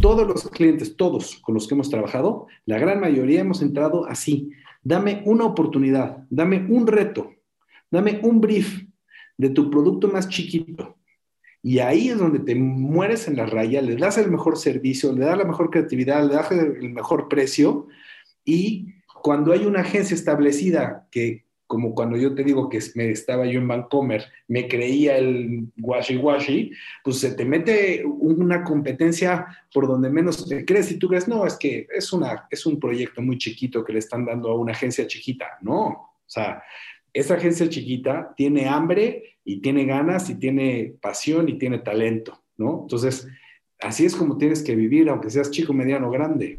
Todos los clientes, todos con los que hemos trabajado, la gran mayoría hemos entrado así. Dame una oportunidad, dame un reto, dame un brief de tu producto más chiquito. Y ahí es donde te mueres en la raya, le das el mejor servicio, le das la mejor creatividad, le das el mejor precio. Y cuando hay una agencia establecida que como cuando yo te digo que me estaba yo en Vancomer, me creía el washi washi, pues se te mete una competencia por donde menos te crees y tú crees, no, es que es, una, es un proyecto muy chiquito que le están dando a una agencia chiquita. No, o sea, esa agencia chiquita tiene hambre y tiene ganas y tiene pasión y tiene talento, ¿no? Entonces, así es como tienes que vivir, aunque seas chico, mediano, grande.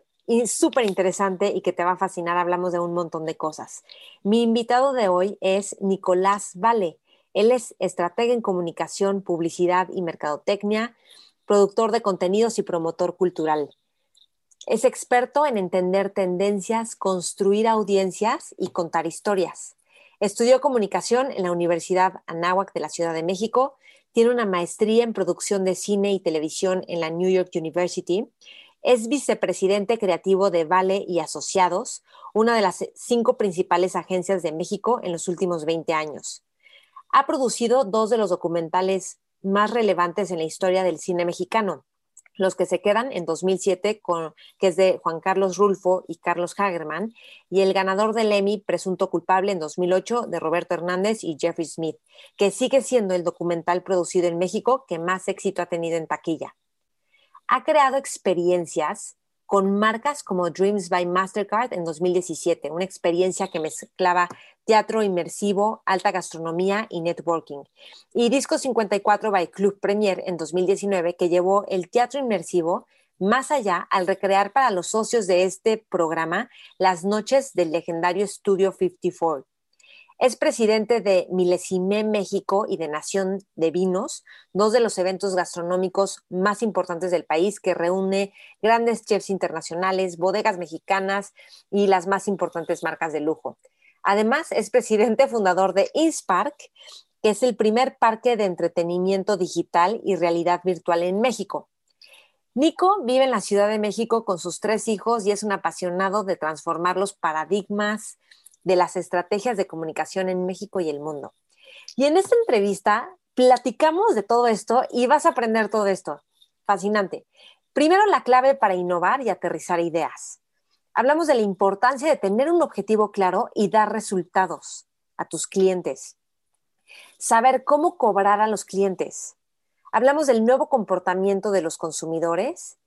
súper interesante y que te va a fascinar. Hablamos de un montón de cosas. Mi invitado de hoy es Nicolás Vale. Él es estratega en comunicación, publicidad y mercadotecnia, productor de contenidos y promotor cultural. Es experto en entender tendencias, construir audiencias y contar historias. Estudió comunicación en la Universidad Anáhuac de la Ciudad de México. Tiene una maestría en producción de cine y televisión en la New York University es vicepresidente creativo de Vale y Asociados, una de las cinco principales agencias de México en los últimos 20 años. Ha producido dos de los documentales más relevantes en la historia del cine mexicano, los que se quedan en 2007, con, que es de Juan Carlos Rulfo y Carlos Hagerman, y el ganador del Emmy, Presunto Culpable, en 2008, de Roberto Hernández y Jeffrey Smith, que sigue siendo el documental producido en México que más éxito ha tenido en taquilla ha creado experiencias con marcas como Dreams by Mastercard en 2017, una experiencia que mezclaba teatro inmersivo, alta gastronomía y networking. Y Disco 54 by Club Premier en 2019, que llevó el teatro inmersivo más allá al recrear para los socios de este programa las noches del legendario Studio 54. Es presidente de Milesime México y de Nación de Vinos, dos de los eventos gastronómicos más importantes del país que reúne grandes chefs internacionales, bodegas mexicanas y las más importantes marcas de lujo. Además, es presidente fundador de Inspark, que es el primer parque de entretenimiento digital y realidad virtual en México. Nico vive en la Ciudad de México con sus tres hijos y es un apasionado de transformar los paradigmas, de las estrategias de comunicación en México y el mundo. Y en esta entrevista platicamos de todo esto y vas a aprender todo esto. Fascinante. Primero, la clave para innovar y aterrizar ideas. Hablamos de la importancia de tener un objetivo claro y dar resultados a tus clientes. Saber cómo cobrar a los clientes. Hablamos del nuevo comportamiento de los consumidores,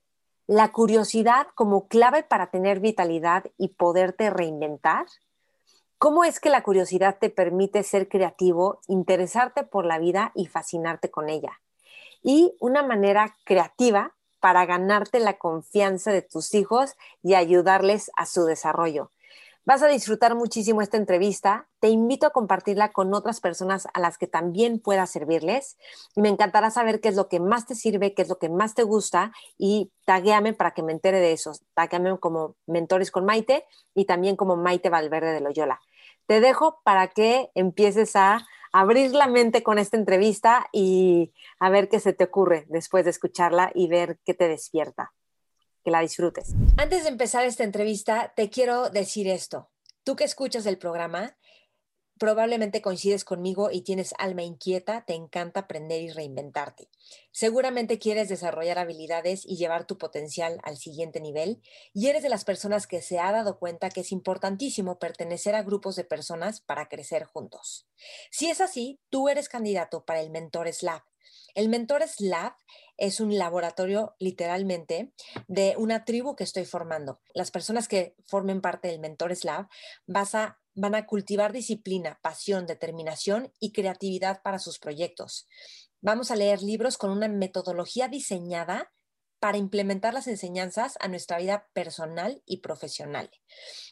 la curiosidad como clave para tener vitalidad y poderte reinventar ¿Cómo es que la curiosidad te permite ser creativo, interesarte por la vida y fascinarte con ella? Y una manera creativa para ganarte la confianza de tus hijos y ayudarles a su desarrollo. Vas a disfrutar muchísimo esta entrevista. Te invito a compartirla con otras personas a las que también pueda servirles. Y me encantará saber qué es lo que más te sirve, qué es lo que más te gusta y taguéame para que me entere de eso. Taguéame como Mentores con Maite y también como Maite Valverde de Loyola. Te dejo para que empieces a abrir la mente con esta entrevista y a ver qué se te ocurre después de escucharla y ver qué te despierta que la disfrutes. Antes de empezar esta entrevista, te quiero decir esto. Tú que escuchas el programa, probablemente coincides conmigo y tienes alma inquieta, te encanta aprender y reinventarte. Seguramente quieres desarrollar habilidades y llevar tu potencial al siguiente nivel y eres de las personas que se ha dado cuenta que es importantísimo pertenecer a grupos de personas para crecer juntos. Si es así, tú eres candidato para el Mentores Lab. El Mentores Lab es un laboratorio literalmente de una tribu que estoy formando. Las personas que formen parte del Mentores Lab van a cultivar disciplina, pasión, determinación y creatividad para sus proyectos. Vamos a leer libros con una metodología diseñada para implementar las enseñanzas a nuestra vida personal y profesional.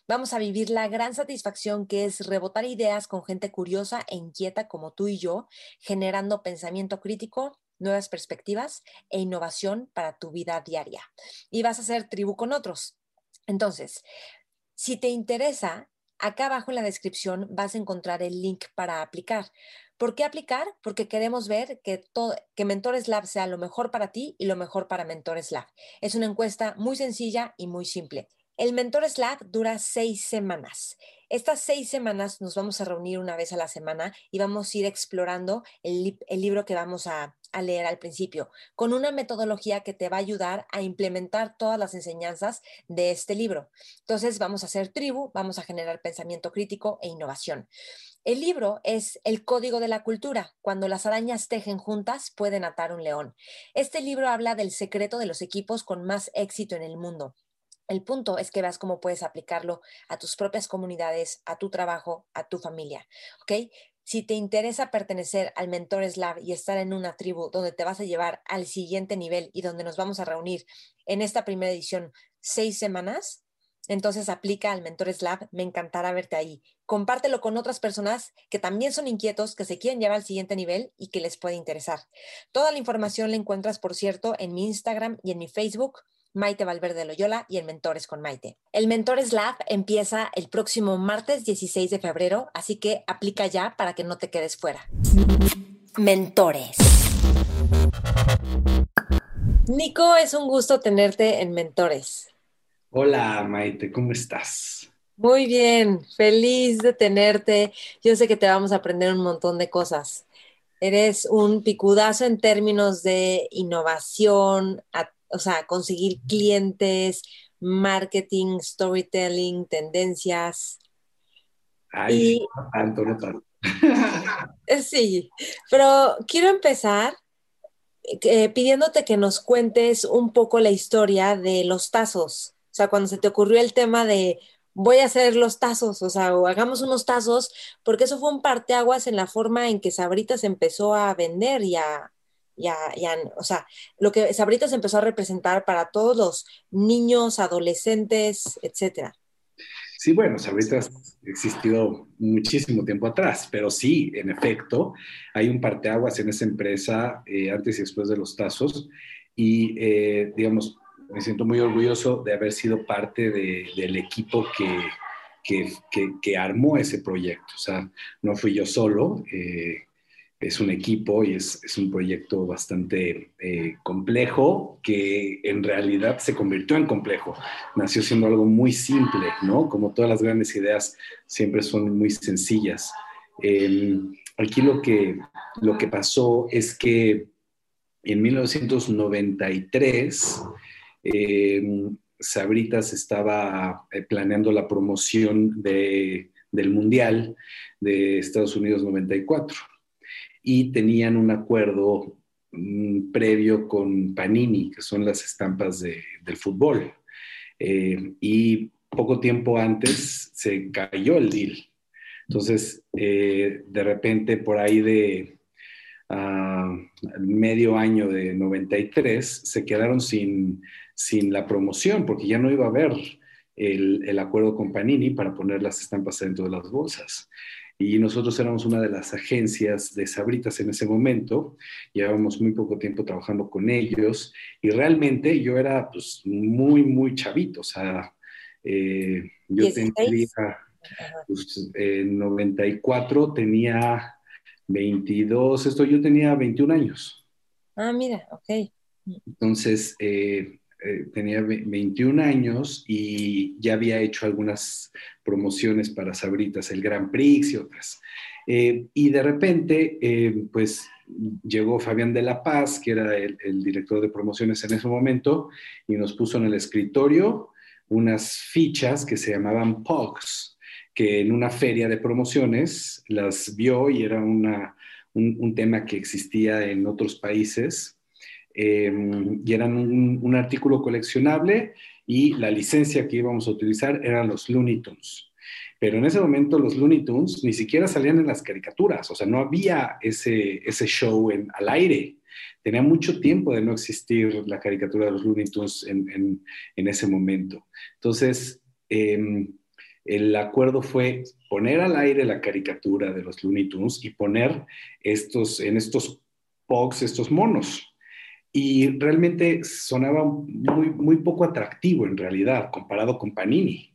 Vamos a vivir la gran satisfacción que es rebotar ideas con gente curiosa e inquieta como tú y yo, generando pensamiento crítico, nuevas perspectivas e innovación para tu vida diaria. Y vas a hacer tribu con otros. Entonces, si te interesa, acá abajo en la descripción vas a encontrar el link para aplicar. ¿Por qué aplicar? Porque queremos ver que, todo, que Mentores Lab sea lo mejor para ti y lo mejor para Mentores Lab. Es una encuesta muy sencilla y muy simple. El Mentores Lab dura seis semanas. Estas seis semanas nos vamos a reunir una vez a la semana y vamos a ir explorando el, libro que vamos a, a leer al principio, con una metodología que te va a ayudar a implementar todas las enseñanzas de este libro. Entonces vamos a hacer tribu, vamos a generar pensamiento crítico e innovación. El libro es El Código de la Cultura. Cuando las arañas tejen juntas, pueden atar un león. Este libro habla del secreto de los equipos con más éxito en el mundo. El punto es que veas cómo puedes aplicarlo a tus propias comunidades, a tu trabajo, a tu familia. ¿Ok? Si te interesa pertenecer al Mentores Lab y estar en una tribu donde te vas a llevar al siguiente nivel y donde nos vamos a reunir en esta primera edición seis semanas, entonces aplica al Mentores Lab, me encantará verte ahí. Compártelo con otras personas que también son inquietos, que se quieren llevar al siguiente nivel y que les puede interesar. Toda la información la encuentras, por cierto, en mi Instagram y en mi Facebook, Maite Valverde Loyola y el Mentores con Maite. El Mentores Lab empieza el próximo martes 16 de febrero, así que aplica ya para que no te quedes fuera. Mentores. Nico, es un gusto tenerte en Mentores. Hola Maite, ¿cómo estás? Muy bien, feliz de tenerte. Yo sé que te vamos a aprender un montón de cosas. Eres un picudazo en términos de innovación, o sea, conseguir clientes, marketing, storytelling, tendencias. Ay, no tanto, no tanto. sí, pero quiero empezar eh, pidiéndote que nos cuentes un poco la historia de los tazos. O sea, cuando se te ocurrió el tema de voy a hacer los tazos, o sea, o hagamos unos tazos, porque eso fue un parteaguas en la forma en que Sabritas empezó a vender y a, o sea, lo que Sabritas empezó a representar para todos los niños, adolescentes, etcétera. Sí, bueno, Sabritas ha existido muchísimo tiempo atrás, pero sí, en efecto, hay un parteaguas en esa empresa eh, antes y después de los tazos y, eh, digamos, me siento muy orgulloso de haber sido parte del equipo que, que, armó ese proyecto. O sea, no fui yo solo, eh, es un equipo y es, es un proyecto bastante eh, complejo que en realidad se convirtió en complejo. Nació siendo algo muy simple, ¿no? Como todas las grandes ideas siempre son muy sencillas. Em, aquí lo que, lo que pasó es que en 1993 eh, Sabritas estaba eh, planeando la promoción del Mundial de Estados Unidos 94 y tenían un acuerdo mm, previo con Panini, que son las estampas del fútbol. Eh, y poco tiempo antes se cayó el deal. Entonces, de repente, por ahí de medio año de 93, se quedaron sin, sin la promoción, porque ya no iba a haber el, el, acuerdo con Panini para poner las estampas dentro de las bolsas. Y nosotros éramos una de las agencias de Sabritas en ese momento, llevábamos muy poco tiempo trabajando con ellos y realmente yo era pues muy, muy chavito, o sea, eh, yo tenía, pues, en 94 tenía 22, esto yo tenía 21 años. Ah, mira, ok. Entonces, eh, eh, tenía 21 años y ya había hecho algunas promociones para Sabritas, el Grand Prix y otras. Eh, y de repente, pues llegó Fabián de la Paz, que era el, el, director de promociones en ese momento, y nos puso en el escritorio unas fichas que se llamaban POGs, que en una feria de promociones las vio y era una, un, tema que existía en otros países. Em, y eran un, artículo coleccionable y la licencia que íbamos a utilizar eran los Looney Tunes. Pero en ese momento los Looney Tunes ni siquiera salían en las caricaturas, o sea, no había ese, ese show en, al aire. Tenía mucho tiempo de no existir la caricatura de los Looney Tunes en, en, ese momento. Entonces, em, el acuerdo fue poner al aire la caricatura de los Looney Tunes y poner estos, en estos pogs, estos monos. Y realmente sonaba muy, muy poco atractivo en realidad, comparado con Panini.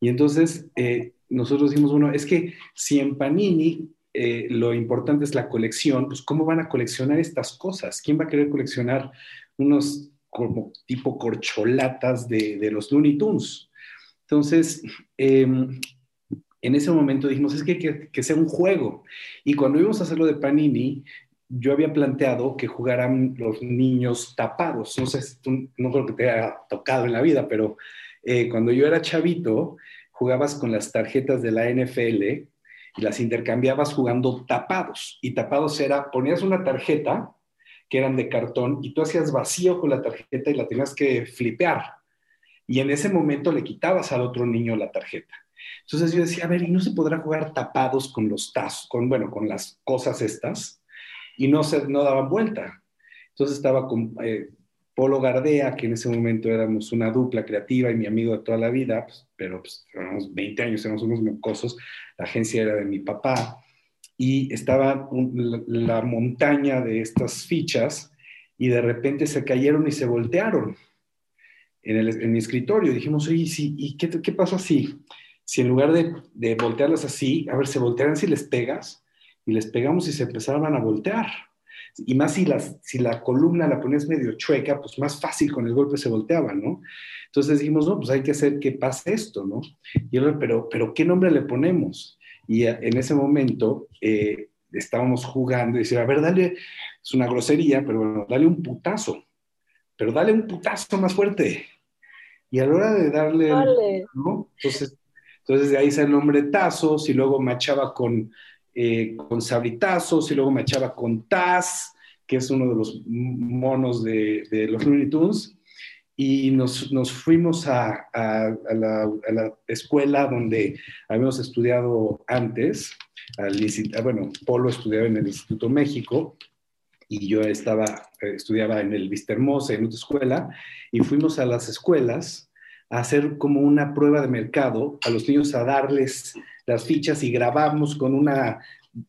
Y entonces eh, nosotros dijimos, bueno, es que si en Panini eh, lo importante es la colección, pues ¿cómo van a coleccionar estas cosas? ¿Quién va a querer coleccionar unos como tipo corcholatas de, de los Looney Tunes? Entonces, em, en ese momento dijimos, es que, que, sea un juego. Y cuando íbamos a hacerlo de Panini, yo había planteado que jugaran los niños tapados. No sé, no creo que te haya tocado en la vida, pero eh, cuando yo era chavito, jugabas con las tarjetas de la NFL y las intercambiabas jugando tapados. Y tapados era, ponías una tarjeta que eran de cartón y tú hacías vacío con la tarjeta y la tenías que flipear. Y en ese momento le quitabas al otro niño la tarjeta. Entonces yo decía, a ver, ¿y no se podrá jugar tapados con los tazos, con, bueno, con las cosas estas? Y no, se, no daban vuelta. Entonces estaba con, eh, Polo Gardea, que en ese momento éramos una dupla creativa y mi amigo de toda la vida, pues, pero pues, 20 años, éramos unos mocosos, la agencia era de mi papá, y estaba la, montaña de estas fichas y de repente se cayeron y se voltearon en, el, en mi escritorio. Dijimos, oye, sí, ¿y qué, qué pasa si, si en lugar de, de voltearlas así, a ver, se voltearan si les pegas? Y les pegamos y se empezaban a voltear y más si, las, si la columna la pones medio chueca, pues más fácil con el golpe se volteaba, ¿no? Entonces dijimos, no, pues hay que hacer que pase esto, ¿no? Y yo, pero, pero ¿qué nombre le ponemos? Y en ese momento eh, estábamos jugando y decía, a ver, dale, es una grosería, pero bueno, dale un putazo, pero dale un putazo más fuerte. Y a la hora de darle, ¿no? Entonces, entonces de ahí sale el nombre Tazos y luego machaba con eh, con sabritazos y luego me echaba con Taz, que es uno de los monos de, los Looney Tunes, y nos, nos fuimos a, a, la, escuela donde habíamos estudiado antes, al, bueno, Polo estudiaba en el Instituto México, y yo estaba, eh, estudiaba en el Vistermosa, en otra escuela, y fuimos a las escuelas a hacer como una prueba de mercado, a los niños a darles las fichas y grabamos con una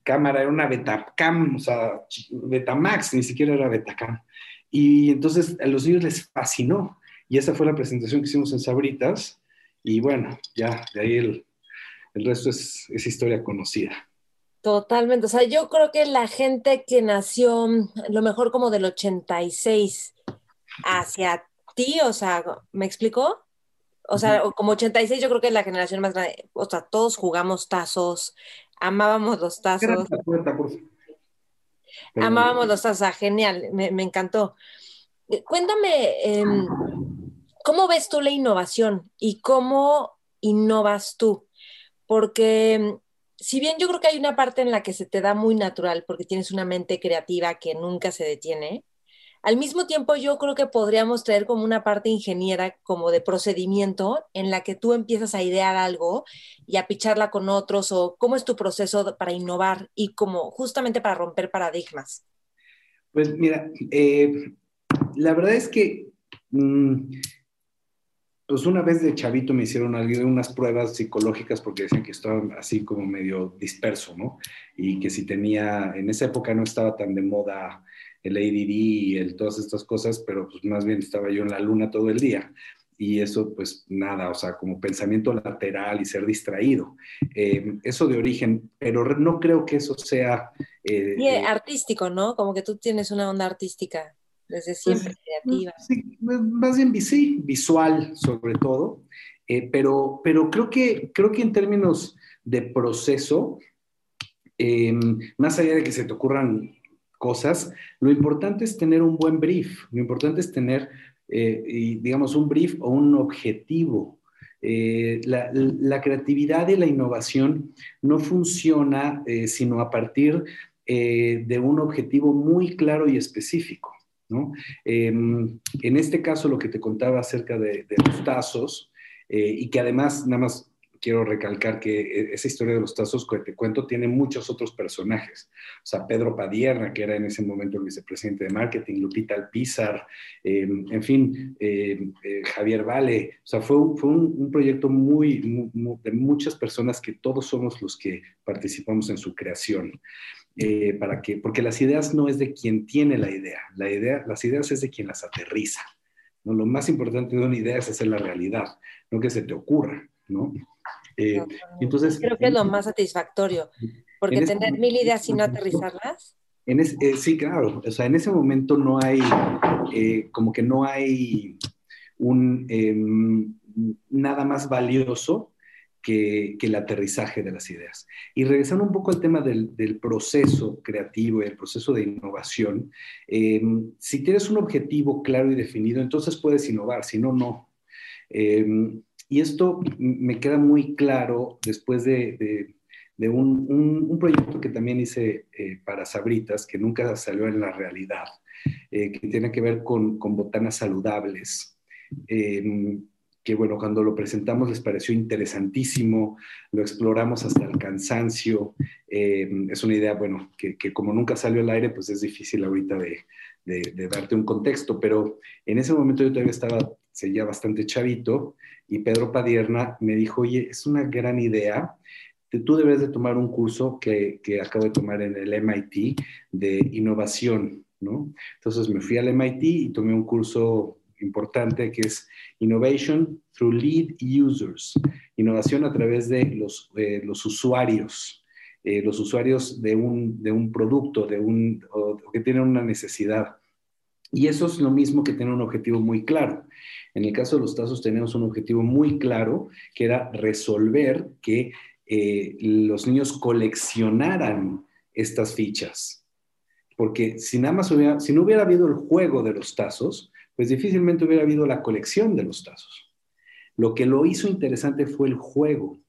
cámara, era una Betacam, o sea, Betamax, ni siquiera era Betacam. Y entonces a los niños les fascinó. Y esa fue la presentación que hicimos en Sabritas. Y bueno, ya de ahí el, el resto es, es historia conocida. Totalmente. O sea, yo creo que la gente que nació, lo mejor como del 86 hacia ti, o sea, ¿me explicó? O sea, como 86 yo creo que es la generación más grande, o sea, todos jugamos tazos, amábamos los tazos. Amábamos los tazos, genial, me, encantó. Eh, cuéntame, em, ¿cómo ves tú la innovación y cómo innovas tú? Porque em, si bien yo creo que hay una parte en la que se te da muy natural porque tienes una mente creativa que nunca se detiene, al mismo tiempo, yo creo que podríamos traer como una parte ingeniera, como de procedimiento, en la que tú empiezas a idear algo y a picharla con otros, o cómo es tu proceso para innovar y como justamente para romper paradigmas. Pues mira, eh, la verdad es que, mm, pues una vez de chavito me hicieron unas pruebas psicológicas porque decían que estaba así como medio disperso, ¿no? Y que si tenía, en esa época no estaba tan de moda el ADD y el, todas estas cosas, pero pues más bien estaba yo en la luna todo el día. Y eso, pues nada, o sea, como pensamiento lateral y ser distraído. Eh, eso de origen, pero no creo que eso sea... Eh, eh, artístico, ¿no? Como que tú tienes una onda artística desde pues, siempre, creativa. Sí, pues, más bien sí, visual sobre todo, pero, pero creo, que, creo que en términos de proceso, más allá de que se te ocurran cosas, lo importante es tener un buen brief, lo importante es tener, eh, digamos, un brief o un objetivo. Eh, la, creatividad y la innovación no funciona eh, sino a partir de un objetivo muy claro y específico. ¿no? Em, en este caso, lo que te contaba acerca de, de los tazos, y que además, nada más quiero recalcar que e, esa historia de los tazos que te cuento tiene muchos otros personajes. O sea, Pedro Padierna, que era en ese momento el vicepresidente de marketing, Lupita Alpizar, em, en fin, em, eh, Javier Vale. O sea, fue, fue un, proyecto muy, de muchas personas que todos somos los que participamos en su creación. Eh, para que, porque las ideas no es de quien tiene la idea, la idea, las ideas es de quien las aterriza. ¿no? Lo más importante de una idea es hacer la realidad, no que se te ocurra. ¿no? Eh, entonces, Creo que es lo más satisfactorio, porque tener mil ideas y no aterrizarlas. En eh, sí, claro, o sea, en ese momento no hay, eh, como que no hay un, em, nada más valioso que, que, el aterrizaje de las ideas. Y regresando un poco al tema del, del proceso creativo y el proceso de innovación, em, si tienes un objetivo claro y definido, entonces puedes innovar, si no, no. Em, y esto me queda muy claro después de, un, proyecto que también hice eh, para Sabritas, que nunca salió en la realidad, eh, que tiene que ver con, botanas saludables. Em, que bueno, cuando lo presentamos les pareció interesantísimo, lo exploramos hasta el cansancio. Em, es una idea, bueno, que, como nunca salió al aire, pues es difícil ahorita de, de, darte un contexto, pero en ese momento yo todavía estaba, seguía bastante chavito y Pedro Padierna me dijo, oye, es una gran idea, tú debes de tomar un curso que, que acabo de tomar en el MIT de innovación, ¿no? Entonces me fui al MIT y tomé un curso importante que es Innovation through Lead Users, innovación a través de los, eh, los usuarios, eh, los usuarios de un, de un producto, de un, que tienen una necesidad. Y eso es lo mismo que tener un objetivo muy claro. En el caso de los tazos tenemos un objetivo muy claro, que era resolver que eh, los niños coleccionaran estas fichas. Porque si nada más hubiera, si no hubiera habido el juego de los tazos, pues difícilmente hubiera habido la colección de los tazos. Lo que lo hizo interesante fue el juego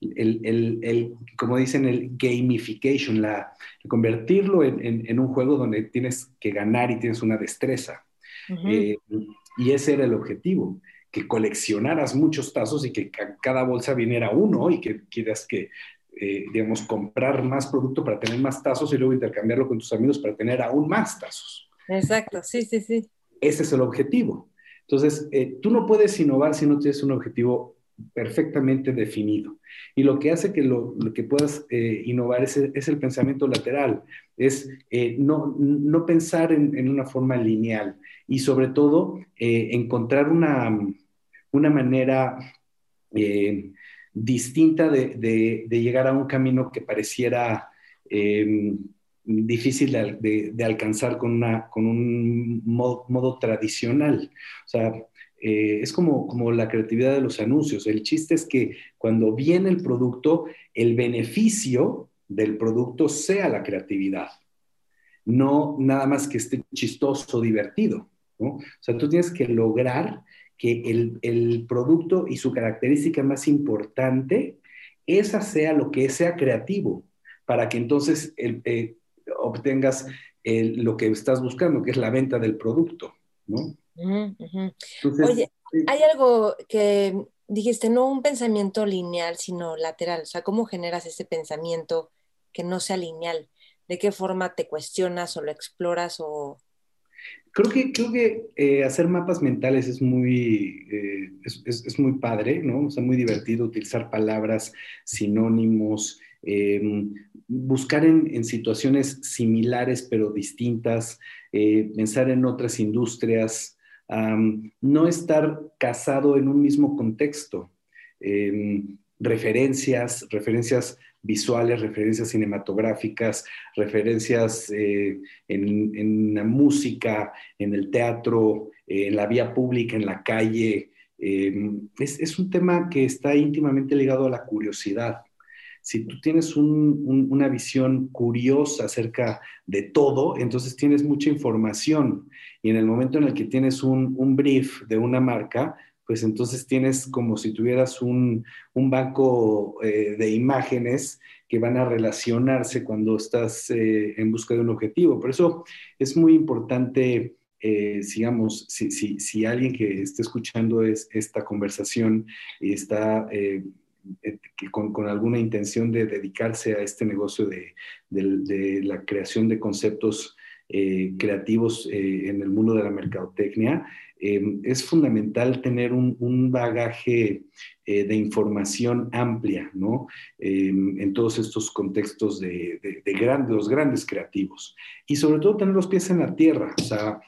el, como dicen, el gamification, la, convertirlo en, un juego donde tienes que ganar y tienes una destreza. Eh, y ese era el objetivo, que coleccionaras muchos tazos y que cada bolsa viniera uno y que quieras que, eh, digamos, comprar más producto para tener más tazos y luego intercambiarlo con tus amigos para tener aún más tazos. Exacto, sí, sí, sí. Ese es el objetivo. Entonces, eh, tú no puedes innovar si no tienes un objetivo perfectamente definido. Y lo que hace que lo, que puedas eh, innovar es, el pensamiento lateral, es eh, no, no, pensar en, una forma lineal y sobre todo eh, encontrar una, una manera distinta de, de, llegar a un camino que pareciera difícil de, alcanzar con, una, con un modo, modo tradicional. O sea, eh, es como, como la creatividad de los anuncios. El chiste es que cuando viene el producto, el beneficio del producto sea la creatividad, no nada más que esté chistoso, divertido. O sea, tú tienes que lograr que el, producto y su característica más importante, esa sea lo que sea creativo, para que entonces eh, obtengas lo que estás buscando, que es la venta del producto. ¿no? Oye, hay algo que dijiste, no un pensamiento lineal, sino lateral. O sea, ¿cómo generas ese pensamiento que no sea lineal? ¿De qué forma te cuestionas o lo exploras o... Creo que, creo que eh, hacer mapas mentales es muy, eh, es, muy padre, ¿no? O sea, muy divertido utilizar palabras, sinónimos, em, buscar en, en, situaciones similares pero distintas, eh, pensar en otras industrias, no estar casado en un mismo contexto. Em, referencias, referencias visuales, referencias cinematográficas, referencias eh, en, la música, en el teatro, en la vía pública, en la calle. Em, es, un tema que está íntimamente ligado a la curiosidad. Si tú tienes una visión curiosa acerca de todo, entonces tienes mucha información y en el momento en el que tienes un, brief de una marca, pues entonces tienes como si tuvieras un, banco eh, de imágenes que van a relacionarse cuando estás eh, en busca de un objetivo. Por eso es muy importante, eh, digamos, si, si, alguien que esté escuchando es, esta conversación y está eh, con, alguna intención de dedicarse a este negocio de, la creación de conceptos eh, creativos en el mundo de la mercadotecnia, es fundamental tener un, bagaje de información amplia, ¿no? en todos estos contextos de, los grandes creativos. Y sobre todo tener los pies en la tierra, o sea,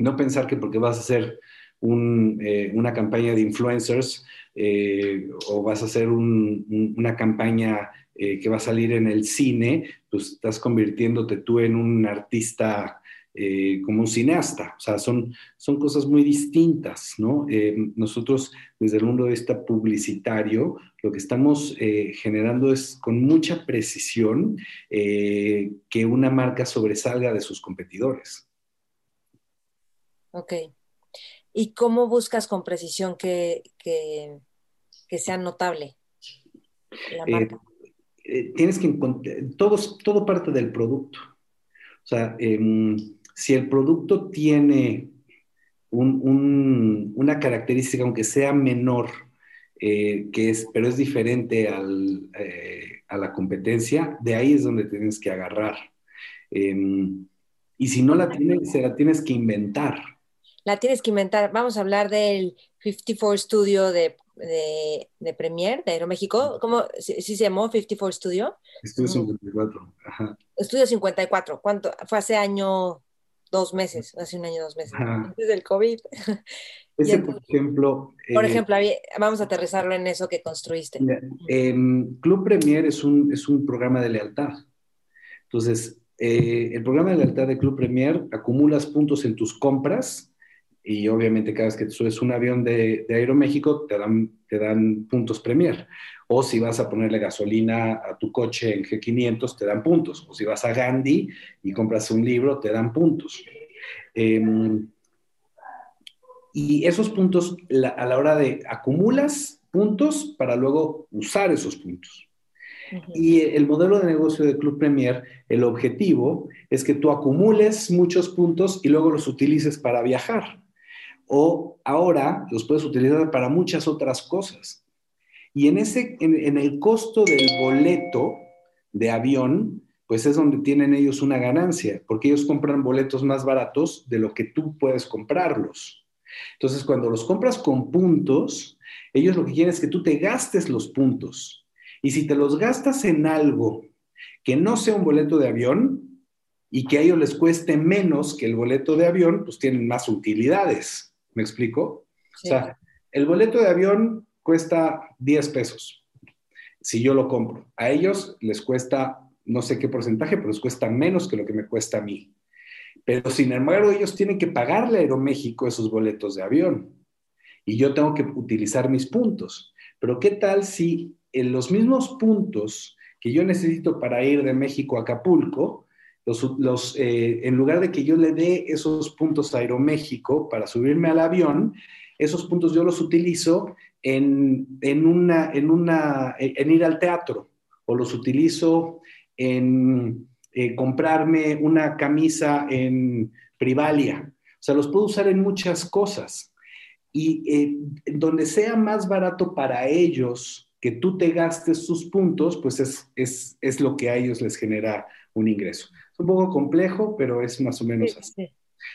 no pensar que porque vas a hacer eh, una campaña de influencers eh, o vas a hacer una campaña eh, que va a salir en el cine, pues estás convirtiéndote tú en un artista como un cineasta. O sea, son, son cosas muy distintas, ¿no? nosotros, desde el mundo de vista publicitario, lo que estamos generando es con mucha precisión que una marca sobresalga de sus competidores. Ok. ¿Y cómo buscas con precisión que, sea notable la eh, marca? Eh, tienes que encontrar, todo, todo parte del producto. O sea, em, si el producto tiene una característica, aunque sea menor, eh, que es, pero es diferente a la competencia, de ahí es donde tienes que agarrar. Em, y si no la tienes, se la tienes que inventar la tienes que inventar. Vamos a hablar del 54 Studio de, de, de Premiere de Aeroméxico. ¿Cómo sí, se llamó 54 Studio? Estudio 54. Ajá. Estudio 54. ¿Cuánto? Fue hace año, dos meses, hace un año, dos meses, antes del COVID. Ese, por ejemplo. Por eh, ejemplo, vamos a aterrizarlo en eso que construiste. Club Premier es un, es un programa de lealtad. Entonces, eh, el programa de lealtad de Club Premier acumulas puntos en tus compras y obviamente cada vez que subes un avión de, de Aeroméxico te dan, te dan puntos Premier. O si vas a ponerle gasolina a tu coche en G500, te dan puntos. O si vas a Gandhi y compras un libro, te dan puntos. Em, y esos puntos, a la hora de acumulas puntos para luego usar esos puntos. Y el modelo de negocio de Club Premier, el objetivo es que tú acumules muchos puntos y luego los utilices para viajar o ahora los puedes utilizar para muchas otras cosas. Y en, ese, en, el costo del boleto de avión, pues es donde tienen ellos una ganancia, porque ellos compran boletos más baratos de lo que tú puedes comprarlos. Entonces, cuando los compras con puntos, ellos lo que quieren es que tú te gastes los puntos. Y si te los gastas en algo que no sea un boleto de avión y que a ellos les cueste menos que el boleto de avión, pues tienen más utilidades. ¿Me explico? O sea, el boleto de avión cuesta 10 pesos si yo lo compro. A ellos les cuesta no sé qué porcentaje, pero les cuesta menos que lo que me cuesta a mí. Pero sin embargo, ellos tienen que pagarle a Aeroméxico esos boletos de avión y yo tengo que utilizar mis puntos. Pero ¿qué tal si en los mismos puntos que yo necesito para ir de México a Acapulco, eh, en lugar de que yo le dé esos puntos a Aeroméxico para subirme al avión, esos puntos yo los utilizo en, en ir al teatro o los utilizo en eh, comprarme una camisa en Privalia. O sea, los puedo usar en muchas cosas. Y eh, donde sea más barato para ellos que tú te gastes sus puntos, pues es, es, es lo que a ellos les genera un ingreso un poco complejo, pero es más o menos así.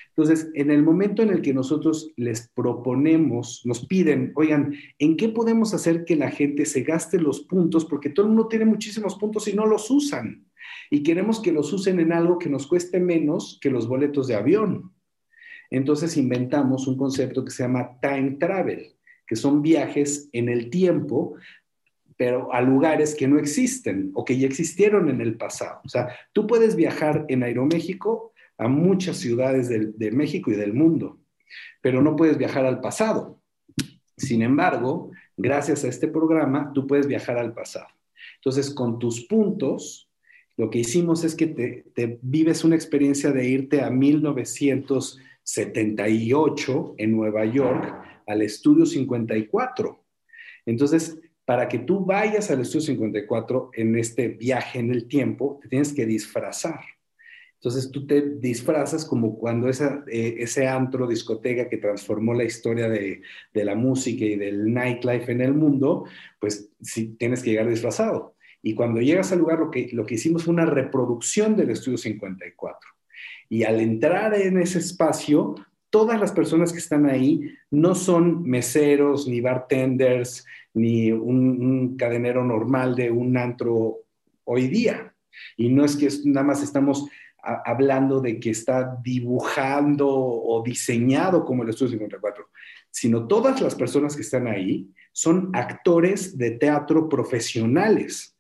Entonces, en el momento en el que nosotros les proponemos, nos piden, oigan, ¿en qué podemos hacer que la gente se gaste los puntos? Porque todo el mundo tiene muchísimos puntos y no los usan. Y queremos que los usen en algo que nos cueste menos que los boletos de avión. Entonces inventamos un concepto que se llama time travel, que son viajes en el tiempo pero a lugares que no existen o que ya existieron en el pasado. O sea, tú puedes viajar en Aeroméxico a muchas ciudades de, México y del mundo, pero no puedes viajar al pasado. Sin embargo, gracias a este programa, tú puedes viajar al pasado. Entonces, con tus puntos, lo que hicimos es que te, te vives una experiencia de irte a 1978 en Nueva York al estudio 54. Entonces, para que tú vayas al estudio 54 en este viaje en el tiempo, te tienes que disfrazar. Entonces tú te disfrazas como cuando eh, ese antro, discoteca que transformó la historia de, la música y del nightlife en el mundo, pues sí tienes que llegar disfrazado. Y cuando llegas al lugar, lo que hicimos fue una reproducción del Estudio 54. Y al entrar en ese espacio, todas las personas que están ahí no son meseros, ni bartenders, ni un, un cadenero normal de un antro hoy día. Y no es que nada más estamos hablando de que está dibujando o diseñado como el Estudio 54, sino todas las personas que están ahí son actores de teatro profesionales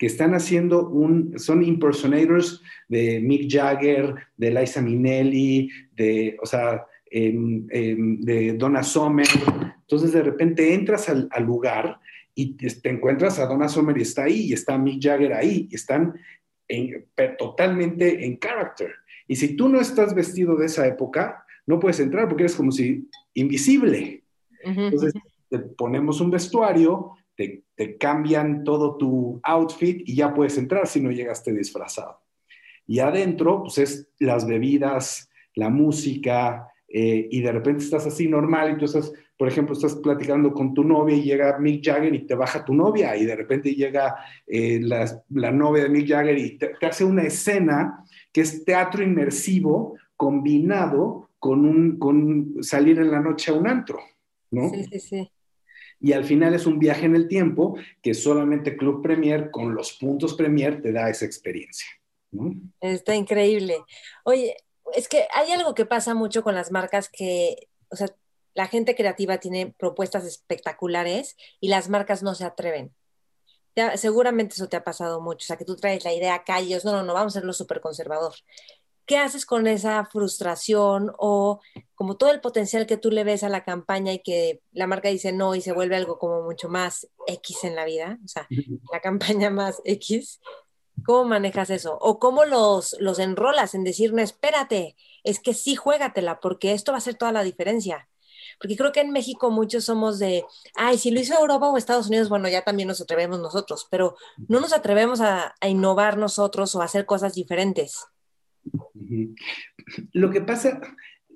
que están haciendo un, son impersonators de Mick Jagger, de Liza Minnelli, de, o sea, em, em, de Donna Summer. Entonces de repente entras al, al, lugar y te encuentras a Donna Summer y está ahí, y está Mick Jagger ahí, y están totalmente en character. Y si tú no estás vestido de esa época, no puedes entrar porque eres como si invisible. Entonces, te ponemos un vestuario, te, te, cambian todo tu outfit y ya puedes entrar si no llegaste disfrazado. Y adentro, pues es las bebidas, la música, eh, y de repente estás así normal y tú estás, por ejemplo, estás platicando con tu novia y llega Mick Jagger y te baja tu novia y de repente llega eh, la, la, novia de Mick Jagger y te, te, hace una escena que es teatro inmersivo combinado con, un, con salir en la noche a un antro, ¿no? Sí, sí, sí. Y al final es un viaje en el tiempo que solamente Club Premier con los puntos Premier te da esa experiencia. ¿no? Está increíble. Oye, es que hay algo que pasa mucho con las marcas que, o sea, la gente creativa tiene propuestas espectaculares y las marcas no se atreven. Seguramente eso te ha pasado mucho, o sea, que tú traes la idea acá y ellos, no, no, no, vamos a hacerlo súper conservador. ¿Qué haces con esa frustración o como todo el potencial que tú le ves a la campaña y que la marca dice no y se vuelve algo como mucho más X en la vida, o sea, la campaña más X? ¿Cómo manejas eso? ¿O cómo los, los enrolas en decir, no, espérate, es que sí, juégatela, porque esto va a hacer toda la diferencia? Porque creo que en México muchos somos de, ay, si lo hizo Europa o Estados Unidos, bueno, ya también nos atrevemos nosotros, pero no nos atrevemos a, a innovar nosotros o a hacer cosas diferentes. Lo que pasa,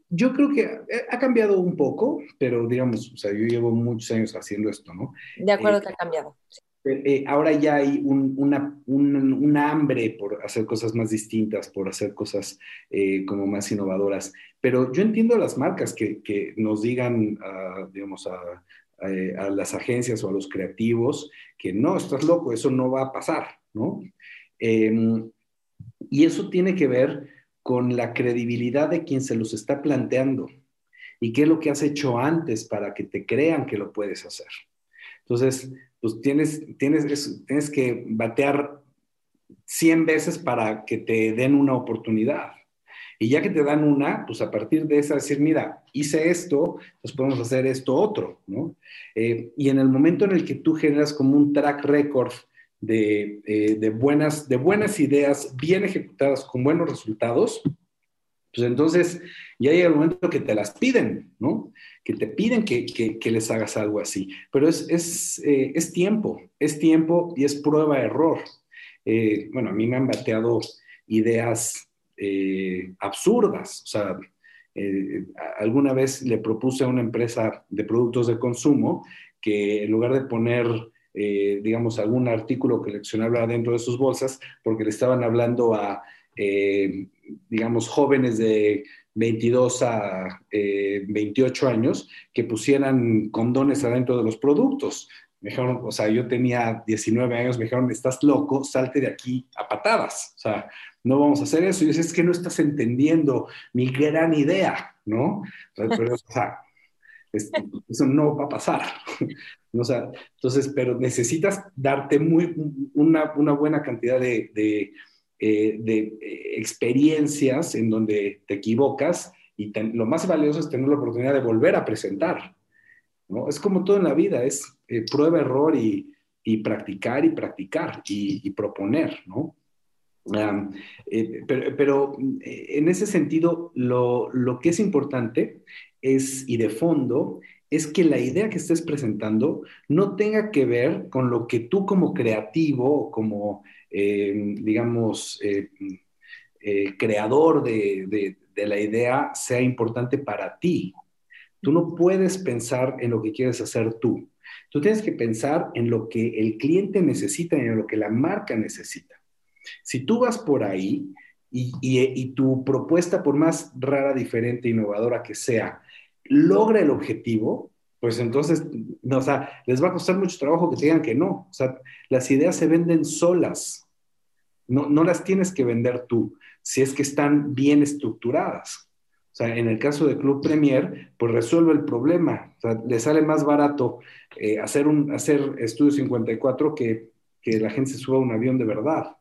yo creo que ha cambiado un poco, pero digamos, o sea, yo llevo muchos años haciendo esto, ¿no? De acuerdo eh, que ha cambiado. Eh, ahora ya hay un, una, un, un, hambre por hacer cosas más distintas, por hacer cosas eh, como más innovadoras. Pero yo entiendo a las marcas que, que nos digan, uh, digamos, a, a, a, las agencias o a los creativos que no, estás loco, eso no va a pasar, ¿no? Eh, y eso tiene que ver con la credibilidad de quien se los está planteando y qué es lo que has hecho antes para que te crean que lo puedes hacer. Entonces, pues tienes, tienes, tienes que batear 100 veces para que te den una oportunidad. Y ya que te dan una, pues a partir de esa decir, mira, hice esto, pues podemos hacer esto otro, ¿no? Eh, y en el momento en el que tú generas como un track record de, eh, de, buenas, de buenas ideas bien ejecutadas con buenos resultados, pues entonces ya llega el momento que te las piden, ¿no? Que te piden que, que, les hagas algo así. Pero es, es, eh, es, tiempo, es tiempo y es prueba-error. Eh, bueno, a mí me han bateado ideas eh, absurdas. O sea, alguna vez le propuse a una empresa de productos de consumo que en lugar de poner digamos, algún artículo coleccionable dentro de sus bolsas, porque le estaban hablando a, digamos, jóvenes de 22 a eh, 28 años que pusieran condones adentro de los productos. Me dijeron, o sea, yo tenía 19 años, me dijeron, estás loco, salte de aquí a patadas. O sea, no vamos a hacer eso. Y yo es que no estás entendiendo mi gran idea, ¿no? O sea, eso no va a pasar. O sea, entonces, pero necesitas darte muy, una, una buena cantidad de, eh, de, eh, experiencias en donde te equivocas y lo más valioso es tener la oportunidad de volver a presentar. ¿no? Es como todo en la vida, es eh, prueba, error y, y, practicar y practicar y, proponer, ¿no? Pero, pero, en ese sentido, lo, lo que es importante es, y de fondo, es que la idea que estés presentando no tenga que ver con lo que tú como creativo como, eh, digamos, eh, eh, creador de, de la idea sea importante para ti. Tú no puedes pensar en lo que quieres hacer tú. Tú tienes que pensar en lo que el cliente necesita y en lo que la marca necesita. Si tú vas por ahí y, tu propuesta, por más rara, diferente, innovadora que sea, logra el objetivo, pues entonces, no, o sea, les va a costar mucho trabajo que te digan que no. O sea, las ideas se venden solas. No, no las tienes que vender tú, si es que están bien estructuradas. O sea, en el caso de Club Premier, pues resuelve el problema. O sea, le sale más barato eh, hacer, un, hacer Estudio 54 que, que la gente se suba un avión de verdad.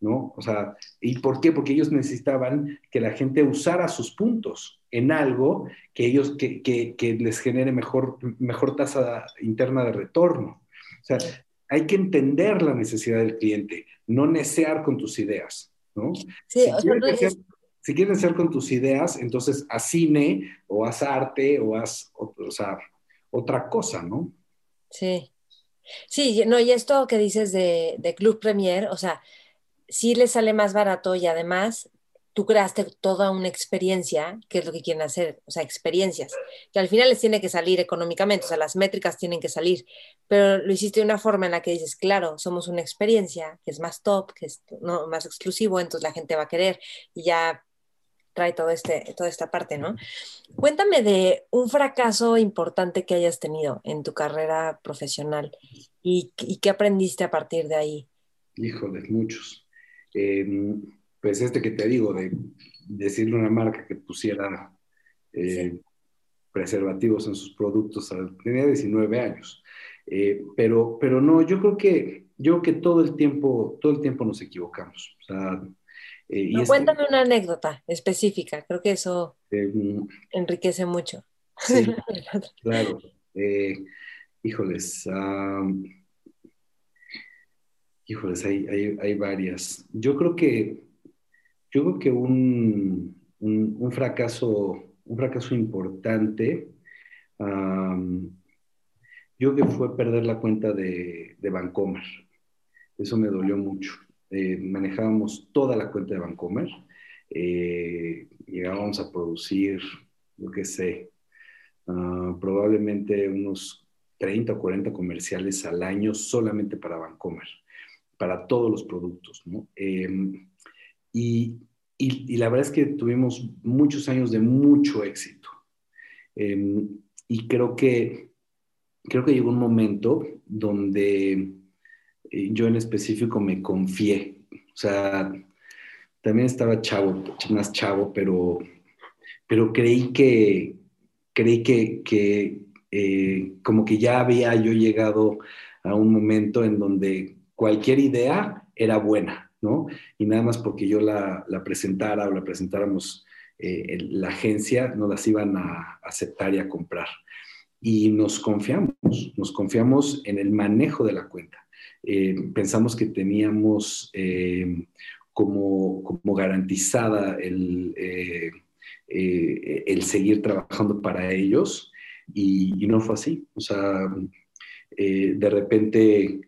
¿No? O sea, ¿y por qué? Porque ellos necesitaban que la gente usara sus puntos en algo que ellos, que, que, les genere mejor, mejor tasa interna de retorno. O sea, hay que entender la necesidad del cliente, no necear con tus ideas, ¿no? Sí, si, quieres si quieres hacer con tus ideas, entonces haz cine o haz arte o haz o, sea, otra cosa, ¿no? Sí. Sí, no, y esto que dices de, de Club Premier, o sea, sí les sale más barato y además tú creaste toda una experiencia, que es lo que quieren hacer, o sea, experiencias, que al final les tiene que salir económicamente, o sea, las métricas tienen que salir, pero lo hiciste de una forma en la que dices, claro, somos una experiencia que es más top, que es no, más exclusivo, entonces la gente va a querer y ya trae todo este, toda esta parte, ¿no? Cuéntame de un fracaso importante que hayas tenido en tu carrera profesional y, y qué aprendiste a partir de ahí. Híjole, muchos. Em, pues este que te digo, de decirle a una marca que pusiera eh, preservativos en sus productos, tenía 19 años. Eh, pero, pero no, yo creo que, yo que todo el tiempo, todo el tiempo nos equivocamos. Eh, cuéntame una anécdota específica, creo que eso em, enriquece mucho. Sí, claro. híjoles, Híjoles, hay, hay, varias. Yo creo que, yo creo que un, un, fracaso, un fracaso importante, yo que fue perder la cuenta de, de Vancomer. Eso me dolió mucho. Eh, manejábamos toda la cuenta de Vancomer. Eh, llegábamos a producir, yo qué sé, ah, probablemente unos 30 o 40 comerciales al año solamente para Vancomer para todos los productos, ¿no? Em, y, y, la verdad es que tuvimos muchos años de mucho éxito. Em, y creo que, creo que llegó un momento donde eh, yo en específico me confié. O sea, también estaba chavo, más chavo, pero, pero creí que, creí que, que eh, como que ya había yo llegado a un momento en donde cualquier idea era buena, ¿no? Y nada más porque yo la, presentara o la presentáramos eh, la agencia, no las iban a aceptar y a comprar. Y nos confiamos, nos confiamos en el manejo de la cuenta. Eh, pensamos que teníamos eh, como, como, garantizada el, el, seguir trabajando para ellos y, y, no fue así. O sea, de repente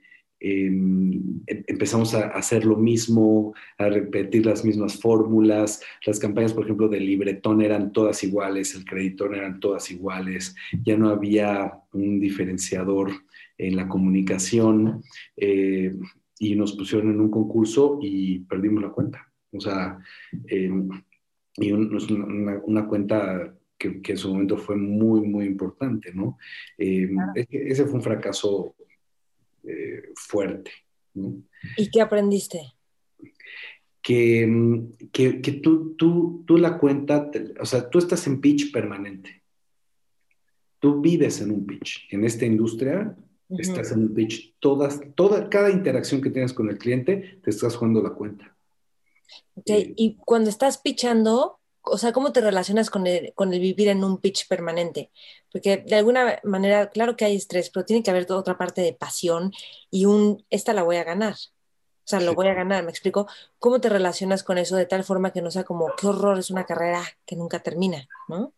Em, em, empezamos a hacer lo mismo, a repetir las mismas fórmulas. Las campañas, por ejemplo, del libretón eran todas iguales, el creditón eran todas iguales, ya no había un diferenciador en la comunicación eh, y nos pusieron en un concurso y perdimos la cuenta. O sea, em, y una, cuenta que, en su momento fue muy, muy importante, ¿no? ese fue un fracaso eh, fuerte. ¿Y qué aprendiste? Que, que, que tú, tú, tú, la cuenta, o sea, tú estás en pitch permanente. Tú vives en un pitch. En esta industria estás en un pitch. Todas, toda, cada interacción que tienes con el cliente, te estás jugando la cuenta. Ok, eh, y cuando estás pitchando, o sea, ¿cómo te relacionas con el, con el vivir en un pitch permanente? Porque de alguna manera, claro que hay estrés, pero tiene que haber toda otra parte de pasión y un, esta la voy a ganar. O sea, lo voy a ganar, me explico. ¿Cómo te relacionas con eso de tal forma que no sea como, qué horror, es una carrera que nunca termina, ¿no?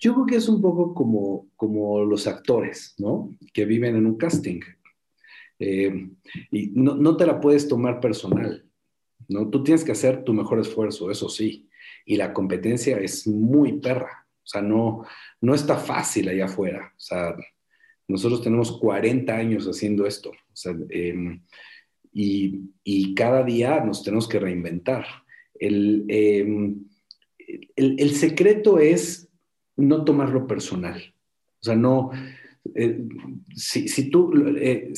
Yo creo que es un poco como, como los actores, ¿no? Que viven en un casting. Eh, y no, no te la puedes tomar personal. ¿no? Tú tienes que hacer tu mejor esfuerzo, eso sí, y la competencia es muy perra, o sea, no, no está fácil allá afuera, o sea, nosotros tenemos 40 años haciendo esto, o sea, em, y, cada día nos tenemos que reinventar. El, em, el, secreto es no tomarlo personal, o sea, no... Eh, si, si, tú eh,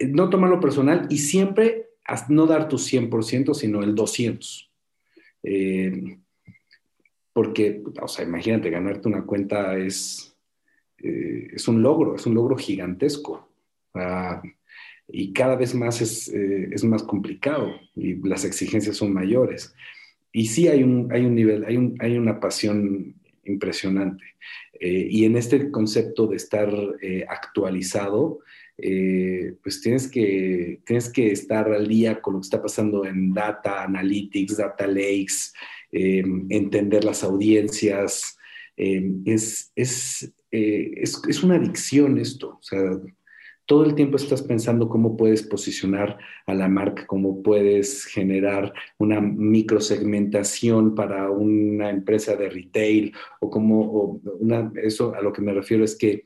no tomarlo personal y siempre no dar tu 100%, sino el 200%. Eh, porque, o sea, imagínate, ganarte una cuenta es, eh, es un logro, es un logro gigantesco. y cada vez más es, eh, es, más complicado y las exigencias son mayores. Y sí hay un, hay un nivel, hay, un, hay una pasión impresionante. y en este concepto de estar actualizado, eh, pues tienes que, tienes que estar al día con lo que está pasando en data analytics, data lakes, eh, entender las audiencias. Eh, es, es, es, una adicción esto. Todo el tiempo estás pensando cómo puedes posicionar a la marca, cómo puedes generar una microsegmentación para una empresa de retail o cómo, eso a lo que me refiero es que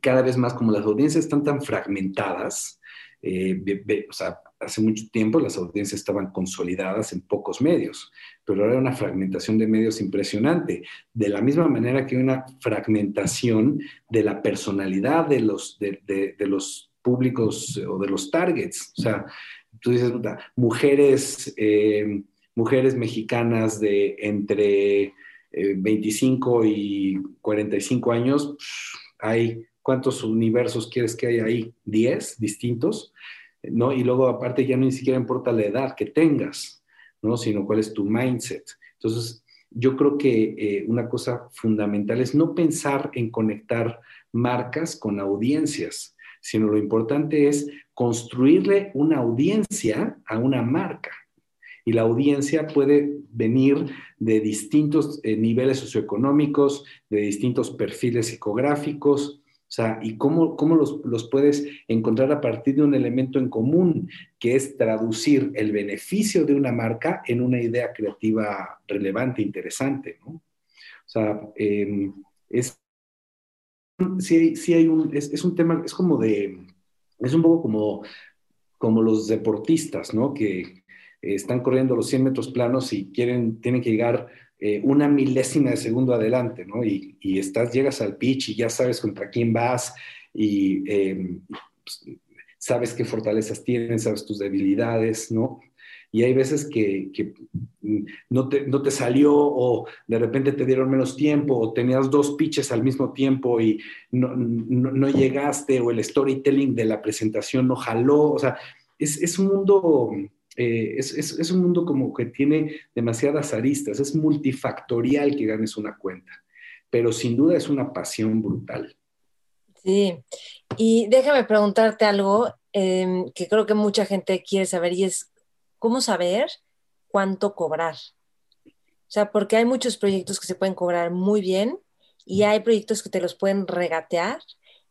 cada vez más como las audiencias están tan fragmentadas, eh, o sea, hace mucho tiempo las audiencias estaban consolidadas en pocos medios, pero ahora hay una fragmentación de medios impresionante, de la misma manera que hay una fragmentación de la personalidad de los, de, los públicos o de los targets. O sea, tú dices, mujeres, eh, mujeres mexicanas de entre 25 eh, y 45 años, hay, ¿cuántos universos quieres que haya ahí? ¿10 distintos? ¿No? Y luego aparte ya no ni siquiera importa la edad que tengas, ¿no? Sino cuál es tu mindset. Entonces, yo creo que eh, una cosa fundamental es no pensar en conectar marcas con audiencias, sino lo importante es construirle una audiencia a una marca. Y la audiencia puede venir de distintos eh, niveles socioeconómicos, de distintos perfiles psicográficos, o sea, y cómo, cómo los, los, puedes encontrar a partir de un elemento en común, que es traducir el beneficio de una marca en una idea creativa relevante, interesante, ¿no? O sea, em, es, sí, sí hay un, es, un tema, es como de, es un poco como, como los deportistas, ¿no? Que, están corriendo los 100 metros planos y quieren, tienen que llegar eh, una milésima de segundo adelante, ¿no? Y, estás, llegas al pitch y ya sabes contra quién vas y em, pues, sabes qué fortalezas tienes, sabes tus debilidades, ¿no? Y hay veces que, no, te, no, te, salió o de repente te dieron menos tiempo o tenías dos pitches al mismo tiempo y no, no, llegaste o el storytelling de la presentación no jaló. O sea, es, es un mundo eh, es, un mundo como que tiene demasiadas aristas, es multifactorial que ganes una cuenta, pero sin duda es una pasión brutal. Sí, y déjame preguntarte algo em, que creo que mucha gente quiere saber y es cómo saber cuánto cobrar. O sea, porque hay muchos proyectos que se pueden cobrar muy bien y hay proyectos que te los pueden regatear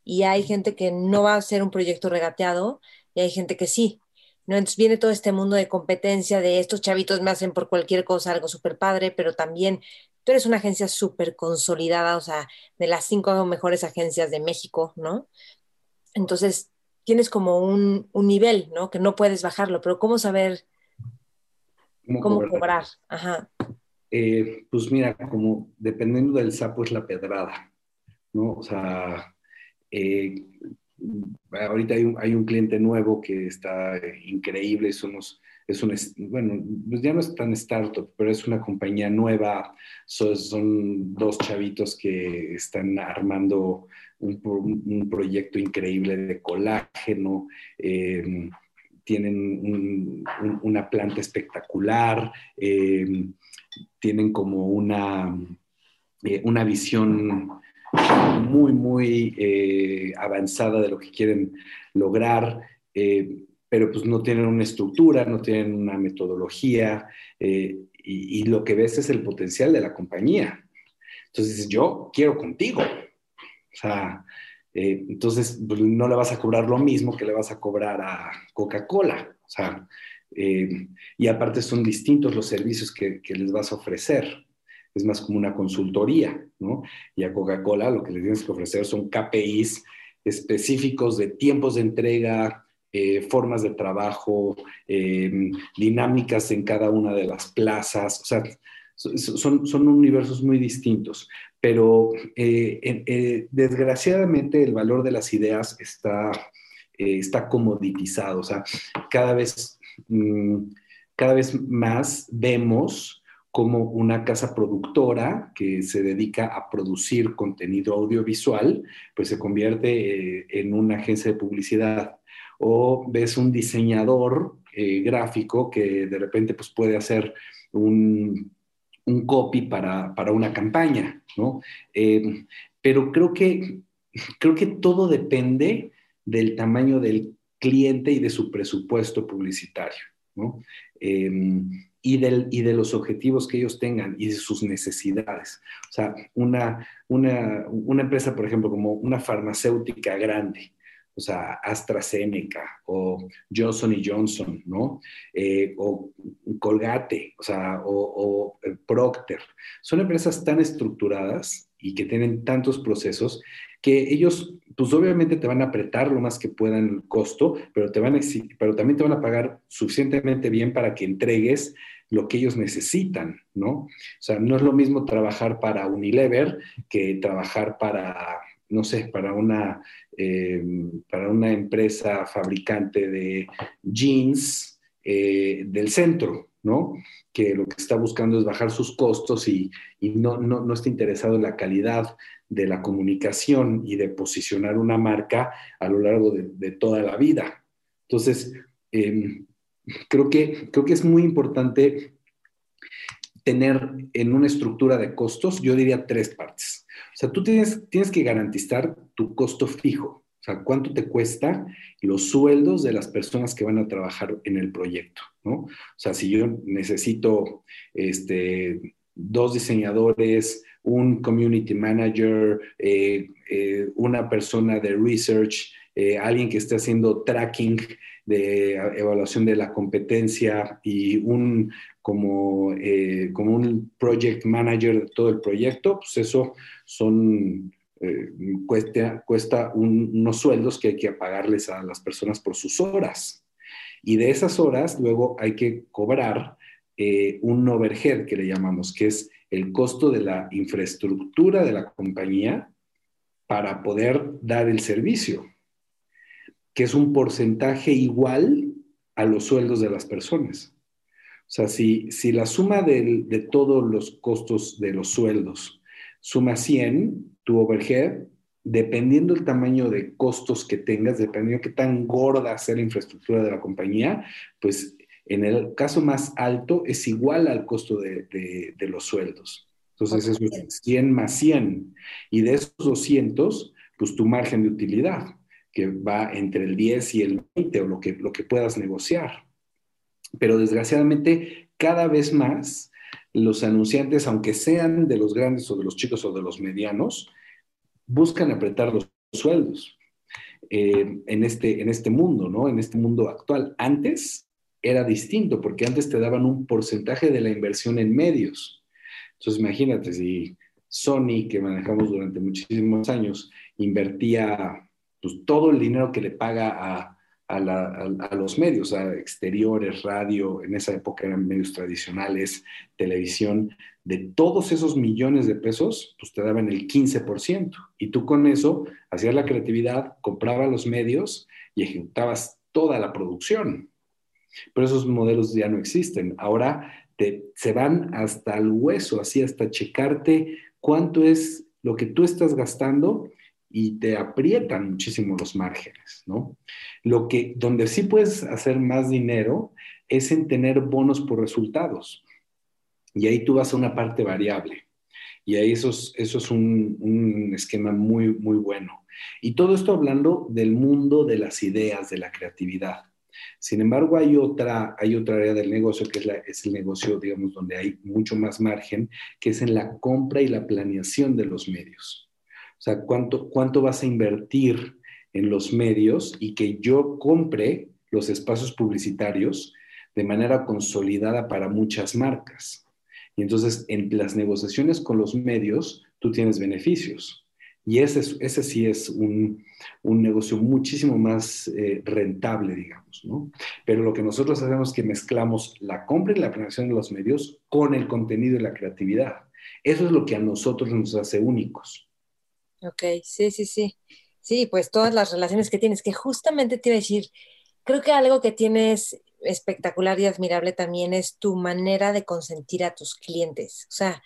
y hay gente que no va a ser un proyecto regateado y hay gente que sí. ¿No? Entonces viene todo este mundo de competencia, de estos chavitos me hacen por cualquier cosa algo súper padre, pero también tú eres una agencia súper consolidada, o sea, de las cinco mejores agencias de México, ¿no? Entonces tienes como un, nivel, ¿no? Que no puedes bajarlo, pero ¿cómo saber cómo, cobrar? Ajá. Eh, pues mira, como dependiendo del sapo es la pedrada, ¿no? O sea, eh, ahorita hay un, hay un, cliente nuevo que está increíble, somos, es un, bueno, pues ya no es tan startup, pero es una compañía nueva, son, dos chavitos que están armando un, un proyecto increíble de colágeno, eh, tienen una planta espectacular, eh, tienen como una, eh, una visión muy, muy eh, avanzada de lo que quieren lograr, eh, pero pues no tienen una estructura, no tienen una metodología, eh, y, lo que ves es el potencial de la compañía. Entonces yo quiero contigo. O sea, entonces pues, no le vas a cobrar lo mismo que le vas a cobrar a Coca-Cola. O sea, y aparte son distintos los servicios que, les vas a ofrecer. Es más como una consultoría, ¿no? Y a Coca-Cola lo que les tienes que ofrecer son KPIs específicos de tiempos de entrega, eh, formas de trabajo, eh, dinámicas en cada una de las plazas, o sea, son, son universos muy distintos, pero eh, desgraciadamente el valor de las ideas está, está comoditizado, o sea, cada vez, mm, cada vez más vemos como una casa productora que se dedica a producir contenido audiovisual, pues se convierte en una agencia de publicidad o ves un diseñador eh, gráfico que de repente pues, puede hacer un, copy para, una campaña, ¿no? Eh, pero creo que, creo que todo depende del tamaño del cliente y de su presupuesto publicitario, ¿no? Y, del, y, de los objetivos que ellos tengan y de sus necesidades. O sea, una, una, una empresa, por ejemplo, como una farmacéutica grande, o sea, AstraZeneca o Johnson Johnson, ¿no? Eh, o Colgate, o sea, o, eh, Procter. Son empresas tan estructuradas y que tienen tantos procesos que ellos, pues obviamente te van a apretar lo más que puedan el costo, pero, te van a, pero también te van a pagar suficientemente bien para que entregues lo que ellos necesitan, ¿no? O sea, no es lo mismo trabajar para Unilever que trabajar para no sé, para una, eh, para una empresa fabricante de jeans eh, del centro, ¿no? Que lo que está buscando es bajar sus costos y, no, no, está interesado en la calidad de la comunicación y de posicionar una marca a lo largo de, toda la vida. Entonces, em, creo, que, creo que es muy importante tener en una estructura de costos, yo diría tres partes. O sea, tú tienes, tienes que garantizar tu costo fijo, o sea, cuánto te cuesta los sueldos de las personas que van a trabajar en el proyecto, ¿no? O sea, si yo necesito este, dos diseñadores, un community manager, eh, eh, una persona de research, eh, alguien que esté haciendo tracking de evaluación de la competencia y un como, como un project manager de todo el proyecto, pues eso son, cuesta, cuesta unos sueldos que hay que pagarles a las personas por sus horas. Y de esas horas luego hay que cobrar eh, un overhead que le llamamos, que es el costo de la infraestructura de la compañía para poder dar el servicio, que es un porcentaje igual a los sueldos de las personas. O sea, si, si la suma de, de, todos los costos de los sueldos suma 100, tu overhead, dependiendo el tamaño de costos que tengas, dependiendo de qué tan gorda sea la infraestructura de la compañía, pues en el caso más alto es igual al costo de, de, los sueldos. Entonces eso es 100 más 100. Y de esos 200, pues tu margen de utilidad, que va entre el 10 y el 20 o lo que, lo que puedas negociar. Pero desgraciadamente, cada vez más los anunciantes, aunque sean de los grandes o de los chicos o de los medianos, buscan apretar los sueldos eh, en, este, en este mundo, ¿no? En este mundo actual. Antes era distinto, porque antes te daban un porcentaje de la inversión en medios. Entonces, imagínate, si Sony, que manejamos durante muchísimos años, invertía pues, todo el dinero que le paga a a, los medios, a exteriores, radio, en esa época eran medios tradicionales, televisión, de todos esos millones de pesos, pues te daban el 15%. Y tú con eso hacías la creatividad, comprabas los medios y ejecutabas toda la producción. Pero esos modelos ya no existen. Ahora te, se van hasta el hueso, así hasta checarte cuánto es lo que tú estás gastando y te aprietan muchísimo los márgenes, ¿no? Lo que, donde sí puedes hacer más dinero es en tener bonos por resultados. Y ahí tú vas a una parte variable. Y ahí eso es, eso es un, un esquema muy, muy bueno. Y todo esto hablando del mundo de las ideas, de la creatividad. Sin embargo, hay otra, hay otra área del negocio que es, la, es, el negocio, digamos, donde hay mucho más margen, que es en la compra y la planeación de los medios. O sea, ¿cuánto, cuánto vas a invertir en los medios y que yo compre los espacios publicitarios de manera consolidada para muchas marcas. Y entonces en las negociaciones con los medios, tú tienes beneficios. Y ese, ese sí es un, negocio muchísimo más eh, rentable, digamos, ¿no? Pero lo que nosotros hacemos es que mezclamos la compra y la planeación de los medios con el contenido y la creatividad. Eso es lo que a nosotros nos hace únicos. Ok, sí, sí, sí. Sí, pues todas las relaciones que tienes, que justamente te iba a decir, creo que algo que tienes espectacular y admirable también es tu manera de consentir a tus clientes. O sea,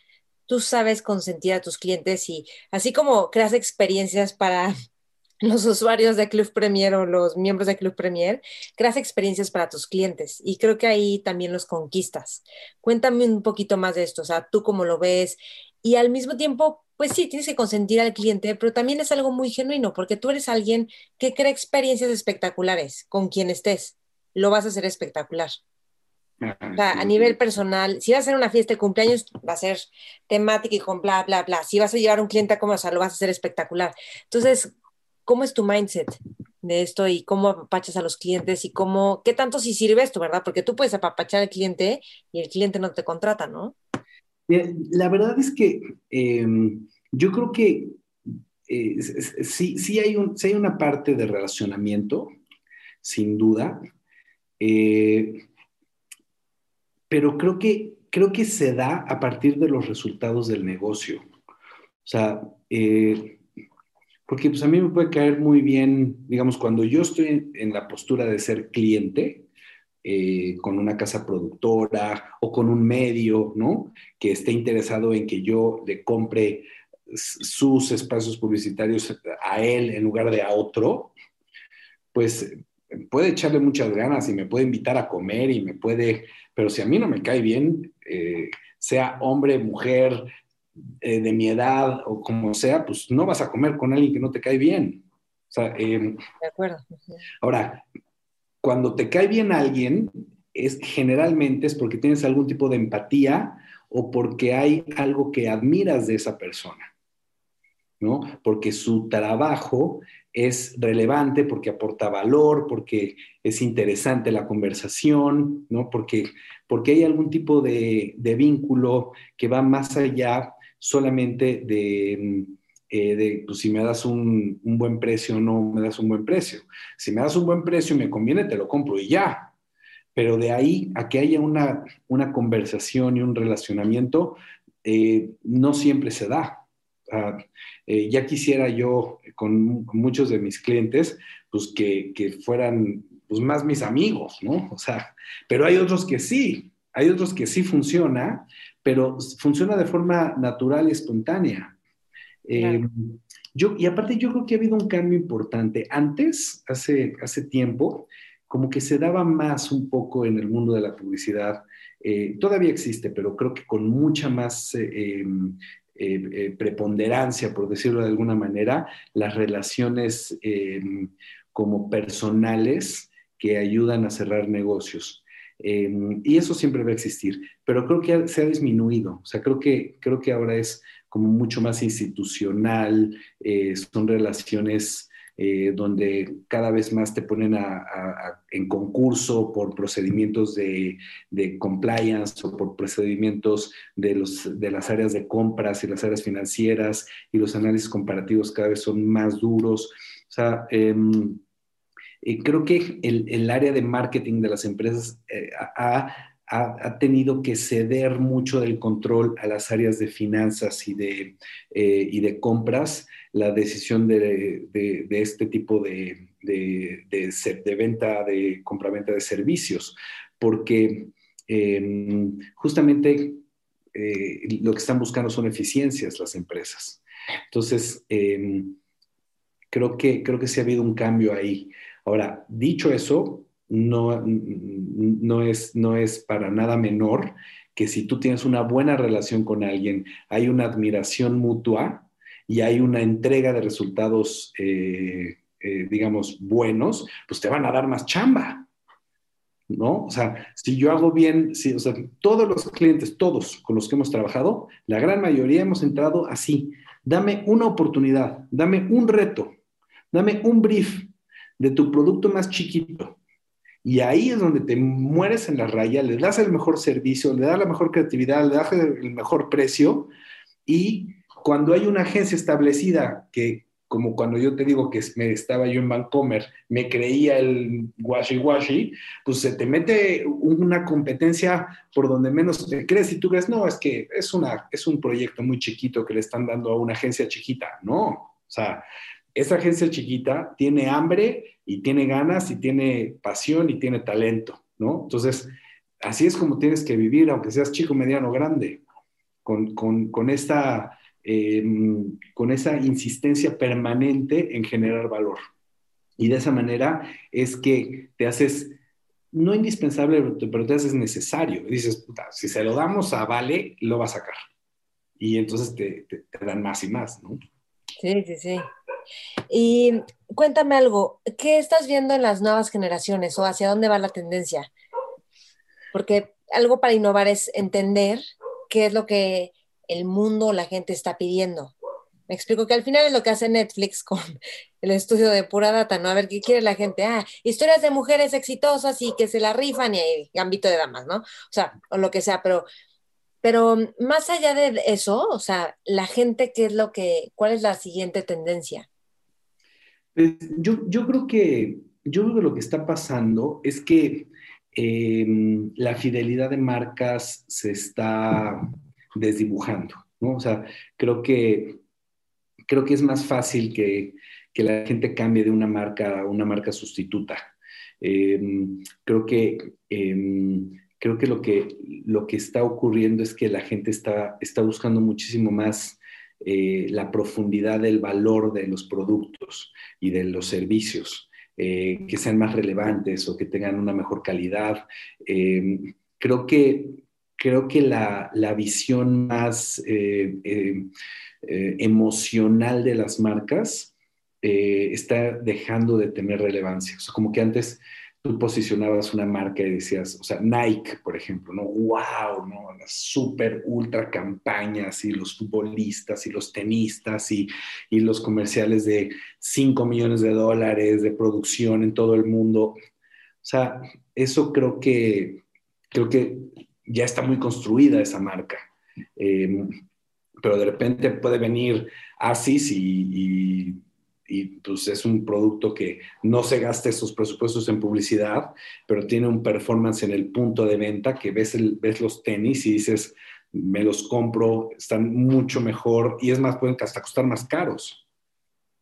tú sabes consentir a tus clientes y así como creas experiencias para los usuarios de Club Premier o los miembros de Club Premier, creas experiencias para tus clientes y creo que ahí también los conquistas. Cuéntame un poquito más de esto, o sea, tú cómo lo ves y al mismo tiempo, pues sí, tienes que consentir al cliente, pero también es algo muy genuino porque tú eres alguien que crea experiencias espectaculares con quien estés. Lo vas a hacer espectacular. O sea, a nivel personal, si vas a hacer una fiesta de cumpleaños, va a ser temática y con bla, bla, bla. Si vas a llevar un cliente a comer, o sea, lo vas a hacer espectacular. Entonces, ¿cómo es tu mindset de esto y cómo apapachas a los clientes y cómo, qué tanto si sirve esto, verdad? Porque tú puedes apapachar al cliente y el cliente no te contrata, ¿no? La verdad es que em, yo creo que eh, sí, sí, hay un, sí hay una parte de relacionamiento, sin duda. Eh, pero creo que, creo que se da a partir de los resultados del negocio. O sea, eh, porque pues a mí me puede caer muy bien, digamos, cuando yo estoy en, la postura de ser cliente, eh, con una casa productora o con un medio, ¿no? Que esté interesado en que yo le compre sus espacios publicitarios a él en lugar de a otro, pues puede echarle muchas ganas y me puede invitar a comer y me puede, pero si a mí no me cae bien, eh, sea hombre, mujer, eh, de mi edad o como sea, pues no vas a comer con alguien que no te cae bien. O sea, em, de acuerdo. Ahora, cuando te cae bien alguien, es generalmente es porque tienes algún tipo de empatía o porque hay algo que admiras de esa persona, ¿no? Porque su trabajo es relevante, porque aporta valor, porque es interesante la conversación, ¿no? Porque, porque hay algún tipo de, vínculo que va más allá solamente de, eh, pues, si me das un, buen precio o no me das un buen precio. Si me das un buen precio y me conviene, te lo compro y ya. Pero de ahí a que haya una, una conversación y un relacionamiento, eh, no siempre se da. Eh, ya quisiera yo con, muchos de mis clientes, pues que, fueran pues, más mis amigos, ¿no? O sea, pero hay otros que sí, hay otros que sí funciona, pero funciona de forma natural y espontánea. Eh, yo, y aparte yo creo que ha habido un cambio importante. Antes, hace, hace tiempo, como que se daba más un poco en el mundo de la publicidad. Eh, todavía existe, pero creo que con mucha más em, eh, eh, preponderancia, por decirlo de alguna manera, las relaciones em, como personales que ayudan a cerrar negocios. Em, y eso siempre va a existir, pero creo que se ha disminuido. O sea, creo que, creo que ahora es como mucho más institucional, eh, son relaciones eh, donde cada vez más te ponen en concurso por procedimientos de, compliance o por procedimientos de, las áreas de compras y las áreas financieras y los análisis comparativos cada vez son más duros. O sea, em, eh, creo que el, área de marketing de las empresas eh, ha, ha, tenido que ceder mucho del control a las áreas de finanzas y de, y de compras la decisión de, este tipo de, de, venta, de compraventa de servicios, porque em, justamente eh, lo que están buscando son eficiencias las empresas. Entonces, em, creo, que, creo que sí ha habido un cambio ahí. Ahora, dicho eso, no, no, es, no es para nada menor que si tú tienes una buena relación con alguien, hay una admiración mutua, y hay una entrega de resultados, eh, eh, digamos, buenos, pues te van a dar más chamba. ¿No? O sea, si yo hago bien, si, o sea, todos los clientes, todos con los que hemos trabajado, la gran mayoría hemos entrado así. Dame una oportunidad, dame un reto, dame un brief de tu producto más chiquito Y ahí es donde te mueres en la raya, le das el mejor servicio, le das la mejor creatividad, le das el mejor precio. Y cuando hay una agencia establecida que, como cuando yo te digo que me estaba yo en Vancomer, me creía el washi washi, pues se te mete una competencia por donde menos te crees y tú crees, no, es que es, una, es un proyecto muy chiquito que le están dando a una agencia chiquita. No, o sea, esa agencia chiquita tiene hambre y tiene ganas y tiene pasión y tiene talento, ¿no? Entonces, así es como tienes que vivir, aunque seas chico, mediano, grande, con, esta, em, con esa insistencia permanente en generar valor. Y de esa manera es que te haces, no indispensable, pero te haces necesario. dices, puta, si se lo damos a Vale, lo va a sacar. Y entonces te, te dan más y más, ¿no? Sí, sí, sí. Y cuéntame algo, ¿qué estás viendo en las nuevas generaciones o hacia dónde va la tendencia? Porque algo para innovar es entender qué es lo que el mundo, la gente está pidiendo. Me explico que al final es lo que hace Netflix con el estudio de pura data, ¿no? A ver qué quiere la gente. Ah, historias de mujeres exitosas y que se la rifan y ámbito de damas, ¿no? O sea, o lo que sea, pero pero más allá de eso, o sea, la gente, ¿qué es lo que, cuál es la siguiente tendencia? Pues, yo, creo que, yo creo que lo que está pasando es que em, la fidelidad de marcas se está desdibujando, ¿no? O sea, creo que, creo que es más fácil que, que la gente cambie de una marca a una marca sustituta. Em, creo que em, creo que lo que, lo que está ocurriendo es que la gente está, está buscando muchísimo más eh, la profundidad del valor de los productos y de los servicios, eh, que sean más relevantes o que tengan una mejor calidad. Em, creo que, creo que la, la visión más eh, emocional de las marcas está dejando de tener relevancia. O como que antes tú posicionabas una marca y decías, o sea, Nike, por ejemplo, ¿no? ¡Wow! ¿no? Las super ultra campañas y los futbolistas y los tenistas y, y los comerciales de 5 millones de dólares de producción en todo el mundo. O sea, eso creo que, creo que ya está muy construida esa marca. Eh, pero de repente puede venir Asis y y pues es un producto que no se gasta esos presupuestos en publicidad, pero tiene un performance en el punto de venta que ves, el, ves los tenis y dices, me los compro, están mucho mejor y es más, pueden hasta costar más caros.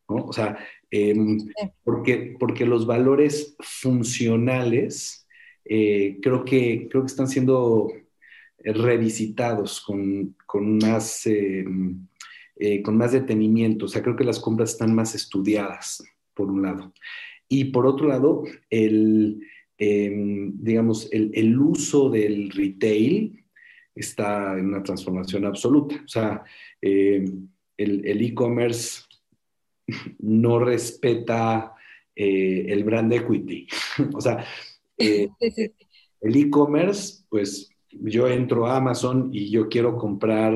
¿no? O sea, em, porque, porque los valores funcionales eh, creo, que, creo que están siendo revisitados con, con más... Em, eh, con más detenimiento. O sea, creo que las compras están más estudiadas, por un lado. Y por otro lado, el, em, digamos, el, uso del retail está en una transformación absoluta. O sea, em, el e-commerce no respeta eh, el brand equity. o sea, eh, el e-commerce, pues yo entro a Amazon y yo quiero comprar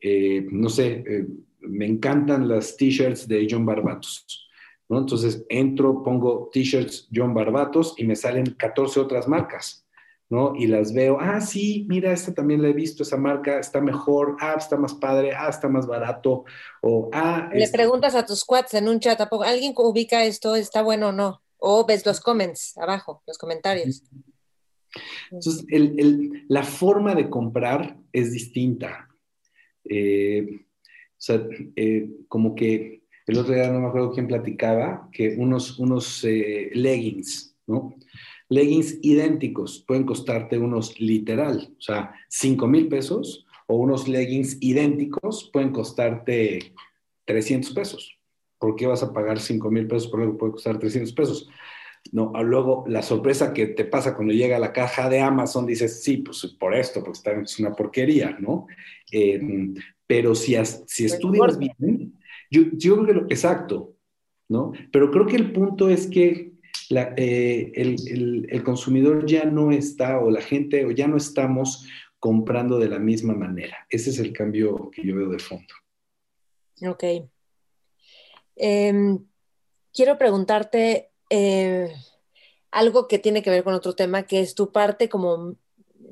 eh, no sé, eh, me encantan las t-shirts de John Barbatos. ¿no? Entonces entro, pongo t-shirts John Barbatos y me salen 14 otras marcas. ¿no? Y las veo, ah, sí, mira, esta también la he visto, esa marca está mejor, ah, está más padre, ah, está más barato, o ah. Le preguntas a tus quads en un chat, ¿alguien ubica esto, está bueno o no? O ves los comments abajo, los comentarios. Entonces, la forma de comprar es distinta. Eh, o sea, eh, como que el otro día no me acuerdo quién platicaba, que unos, unos eh, leggings, ¿no? Leggings idénticos pueden costarte unos literal, o sea, 5 mil pesos, o unos leggings idénticos pueden costarte 300 pesos. ¿Por qué vas a pagar 5 mil pesos por algo que puede costar 300 pesos? No, luego la sorpresa que te pasa cuando llega a la caja de Amazon, dices, sí, pues por esto, porque está, es una porquería, ¿no? Eh, pero si, si estudias bien, yo, yo, creo que lo exacto, ¿no? Pero creo que el punto es que eh, el, el, consumidor ya no está, o la gente, o ya no estamos comprando de la misma manera. Ese es el cambio que yo veo de fondo. Ok. Em, quiero preguntarte, eh, algo que tiene que ver con otro tema, que es tu parte como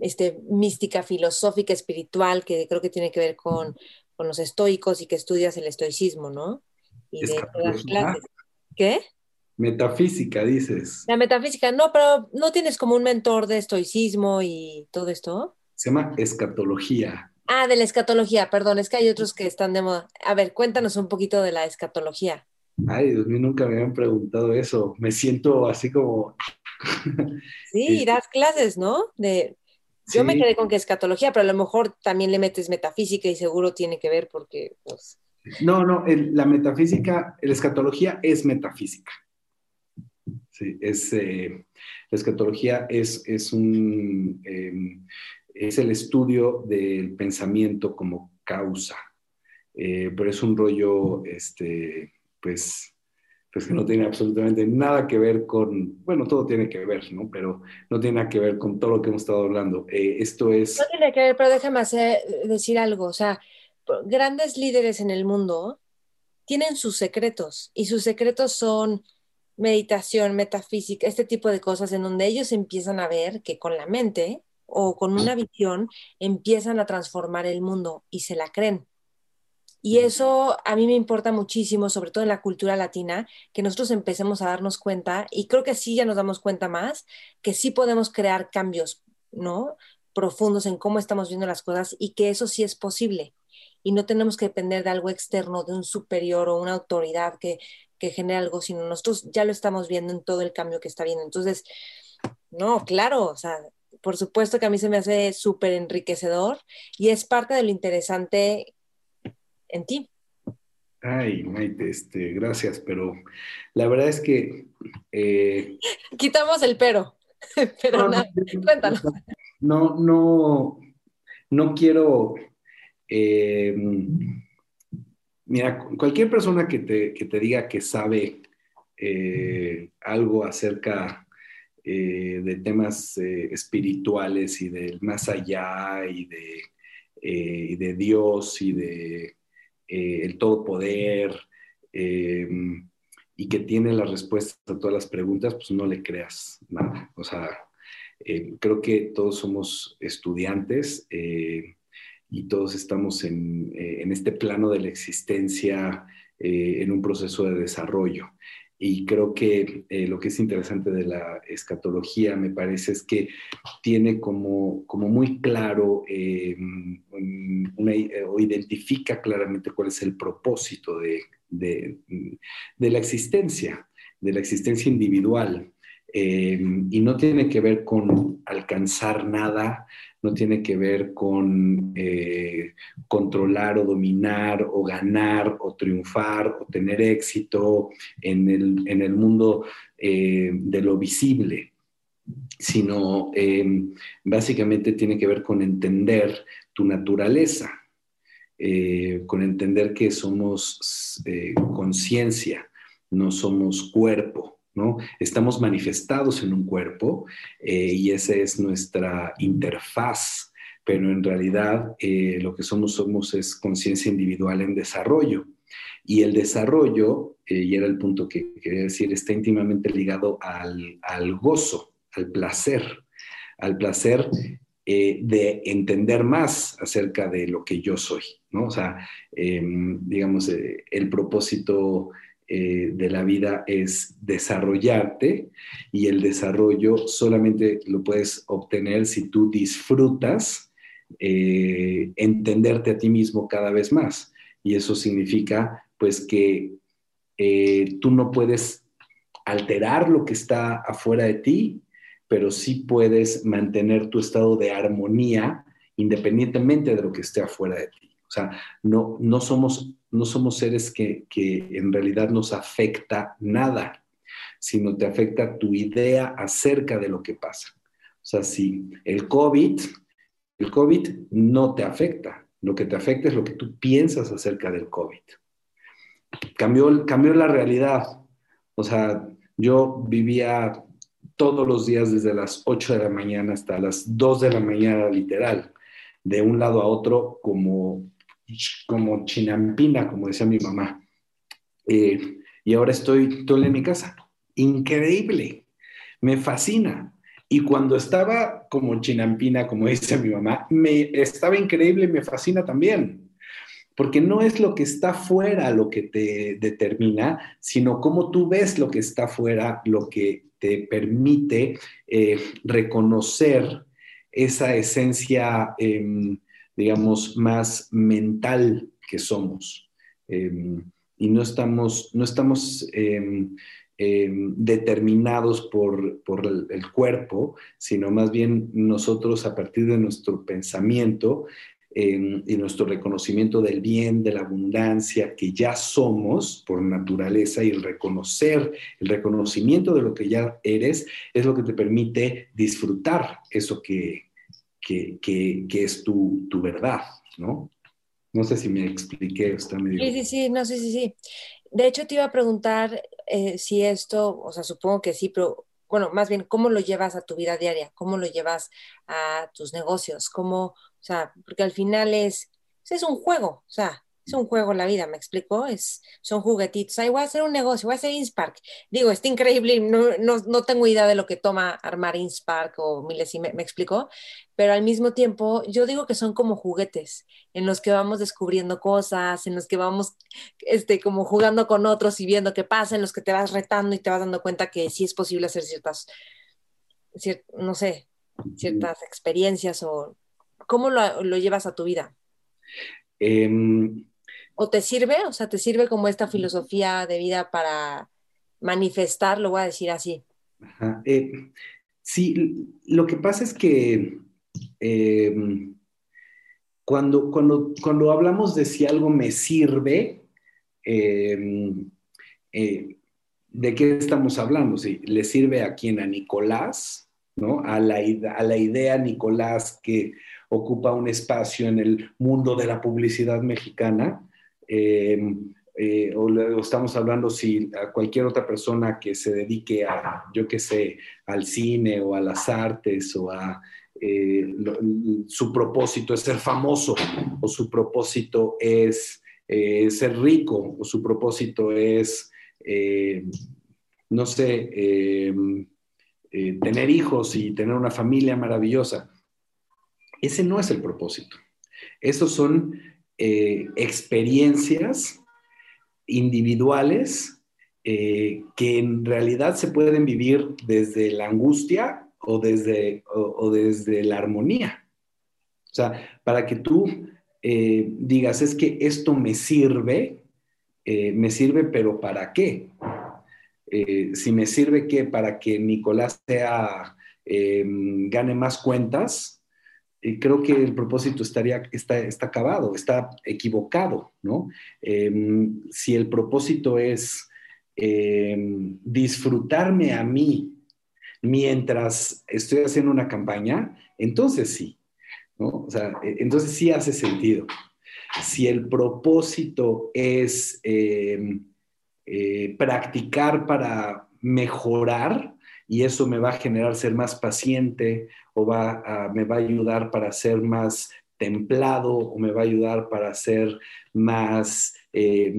este, mística, filosófica, espiritual, que creo que tiene que ver con, con los estoicos y que estudias el estoicismo, ¿no? Y de las clases. ¿Qué? Metafísica, dices. La metafísica, no, pero ¿no tienes como un mentor de estoicismo y todo esto? Se llama escatología. Ah, de la escatología, perdón, es que hay otros que están de moda. A ver, cuéntanos un poquito de la escatología. Ay, Dios mío, nunca me habían preguntado eso. Me siento así como... sí, y das clases, ¿no? De... Yo me quedé con que escatología, pero a lo mejor también le metes metafísica y seguro tiene que ver porque, pues... No, no, la metafísica, la escatología es metafísica. Sí, es, eh, la escatología es, es un... Em, es el estudio del pensamiento como causa, eh, pero es un rollo, este, pues, pues que no tiene absolutamente nada que ver con, bueno, todo tiene que ver, ¿no? Pero no tiene nada que ver con todo lo que hemos estado hablando. Eh, esto es... No tiene que ver, pero déjame hacer, decir algo, o sea, grandes líderes en el mundo tienen sus secretos y sus secretos son meditación, metafísica, este tipo de cosas en donde ellos empiezan a ver que con la mente o con una visión empiezan a transformar el mundo y se la creen. Y eso a mí me importa muchísimo, sobre todo en la cultura latina, que nosotros empecemos a darnos cuenta, y creo que sí ya nos damos cuenta más, que sí podemos crear cambios, ¿no? Profundos en cómo estamos viendo las cosas y que eso sí es posible. Y no tenemos que depender de algo externo, de un superior o una autoridad que, que genere algo, sino nosotros ya lo estamos viendo en todo el cambio que está viendo. Entonces, no, claro, o sea, por supuesto que a mí se me hace súper enriquecedor y es parte de lo interesante en ti. Ay, Maite, este, gracias, pero la verdad es que... Eh, Quitamos el pero, pero no, nada, cuéntalo. No, no, no quiero... Eh, mira, cualquier persona que te, que te diga que sabe eh, algo acerca de temas espirituales y del más allá y de, eh, de Dios y de el todopoder y que tiene las respuestas a todas las preguntas, pues no le creas nada. O sea, creo que todos somos estudiantes y todos estamos en, en, este plano de la existencia en un proceso de desarrollo. Y creo que eh, lo que es interesante de la escatología, me parece, es que tiene como, como muy claro eh, eh, o identifica claramente cuál es el propósito de, de, de la existencia, de la existencia individual. y no tiene que ver con alcanzar nada, no tiene que ver con eh, controlar o dominar o ganar o triunfar o tener éxito en el, mundo eh, de lo visible, sino em, básicamente tiene que ver con entender tu naturaleza, eh, con entender que somos conciencia, no somos cuerpo. Estamos manifestados en un cuerpo eh, y esa es nuestra interfaz, pero en realidad eh, lo que somos somos es conciencia individual en desarrollo. Y el desarrollo, eh, y era el punto que quería decir, está íntimamente ligado al, gozo, al placer, al placer de entender más acerca de lo que yo soy, ¿no? O sea, em, digamos, el propósito eh, de la vida es desarrollarte y el desarrollo solamente lo puedes obtener si tú disfrutas eh, entenderte a ti mismo cada vez más. Y eso significa pues que eh, tú no puedes alterar lo que está afuera de ti, pero sí puedes mantener tu estado de armonía independientemente de lo que esté afuera de ti. O sea, no, no somos no somos seres que, en realidad nos afecta nada, sino te afecta tu idea acerca de lo que pasa. O sea, si el COVID, el COVID no te afecta, lo que te afecta es lo que tú piensas acerca del COVID. Cambió, cambió la realidad. O sea, yo vivía todos los días desde las 8 de la mañana hasta las 2 de la mañana, literal, de un lado a otro, como como chinampina, como decía mi mamá. Eh, y ahora estoy todo en mi casa. Increíble. me fascina. Y cuando estaba como chinampina, como dice mi mamá, me estaba increíble me fascina también. Porque no es lo que está fuera lo que te determina, sino cómo tú ves lo que está fuera, lo que te permite eh, reconocer esa esencia, em, digamos, más mental que somos. Em, y no estamos, no estamos em, determinados por, el, cuerpo, sino más bien nosotros a partir de nuestro pensamiento y nuestro reconocimiento del bien, de la abundancia que ya somos por naturaleza y el reconocer, el reconocimiento de lo que ya eres es lo que te permite disfrutar eso que, que, es tu, verdad, ¿no? No sé si me expliqué, está medio... Sí, sí, sí, no, sí, sí, sí. De hecho, te iba a preguntar eh, si esto, o sea, supongo que sí, pero bueno, más bien, ¿cómo lo llevas a tu vida diaria? ¿Cómo lo llevas a tus negocios? ¿Cómo, o sea, porque al final es, es un juego, o sea, es un juego la vida, ¿me explico? Es, son juguetitos. Ahí voy a hacer un negocio, voy a hacer Inspark. Digo, está increíble, no, no, no tengo idea de lo que toma armar Inspark o miles, me, me explico, pero al mismo tiempo yo digo que son como juguetes en los que vamos descubriendo cosas, en los que vamos este, como jugando con otros y viendo qué pasa, en los que te vas retando y te vas dando cuenta que sí es posible hacer ciertas, no sé, ciertas experiencias o cómo lo, lo llevas a tu vida. Eh, ¿O te sirve? O sea, ¿te sirve como esta filosofía de vida para manifestar, lo voy a decir así? Eh, sí, lo que pasa es que em, cuando, cuando, cuando hablamos de si algo me sirve, em, eh, ¿de qué estamos hablando? Si le sirve a quién, a Nicolás, ¿no? A la, a la idea Nicolás que ocupa un espacio en el mundo de la publicidad mexicana, eh, eh, o, estamos hablando si a cualquier otra persona que se dedique a, yo qué sé, al cine o a las artes o a eh, su propósito es ser famoso o su propósito es ser rico o su propósito es, no sé, tener hijos y tener una familia maravillosa. Ese no es el propósito. Esos son eh, experiencias individuales eh, que en realidad se pueden vivir desde la angustia o desde, o, desde la armonía. O sea, para que tú eh, digas, es que esto me sirve, me sirve, pero ¿para qué? si me sirve que para que Nicolás sea, gane más cuentas, creo que el propósito estaría, está, está acabado, está equivocado, ¿no? Em, si el propósito es em, disfrutarme a mí mientras estoy haciendo una campaña, entonces sí, ¿no? O sea, e, entonces sí hace sentido. Si el propósito es em, eh, practicar para mejorar, y eso me va a generar ser más paciente o va me va a ayudar para ser más templado o me va a ayudar para ser más eh,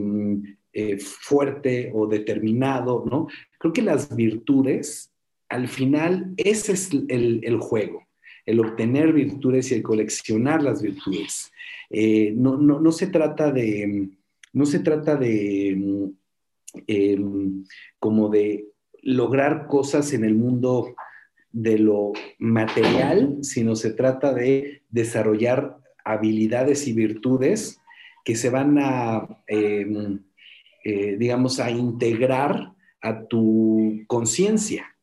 eh, fuerte o determinado, ¿no? Creo que las virtudes, al final, ese es el, juego, el obtener virtudes y el coleccionar las virtudes. Eh, no, no, se trata de, no se trata de, como de lograr cosas en el mundo de lo material, sino se trata de desarrollar habilidades y virtudes que se van a, em, eh, digamos, a integrar a tu conciencia,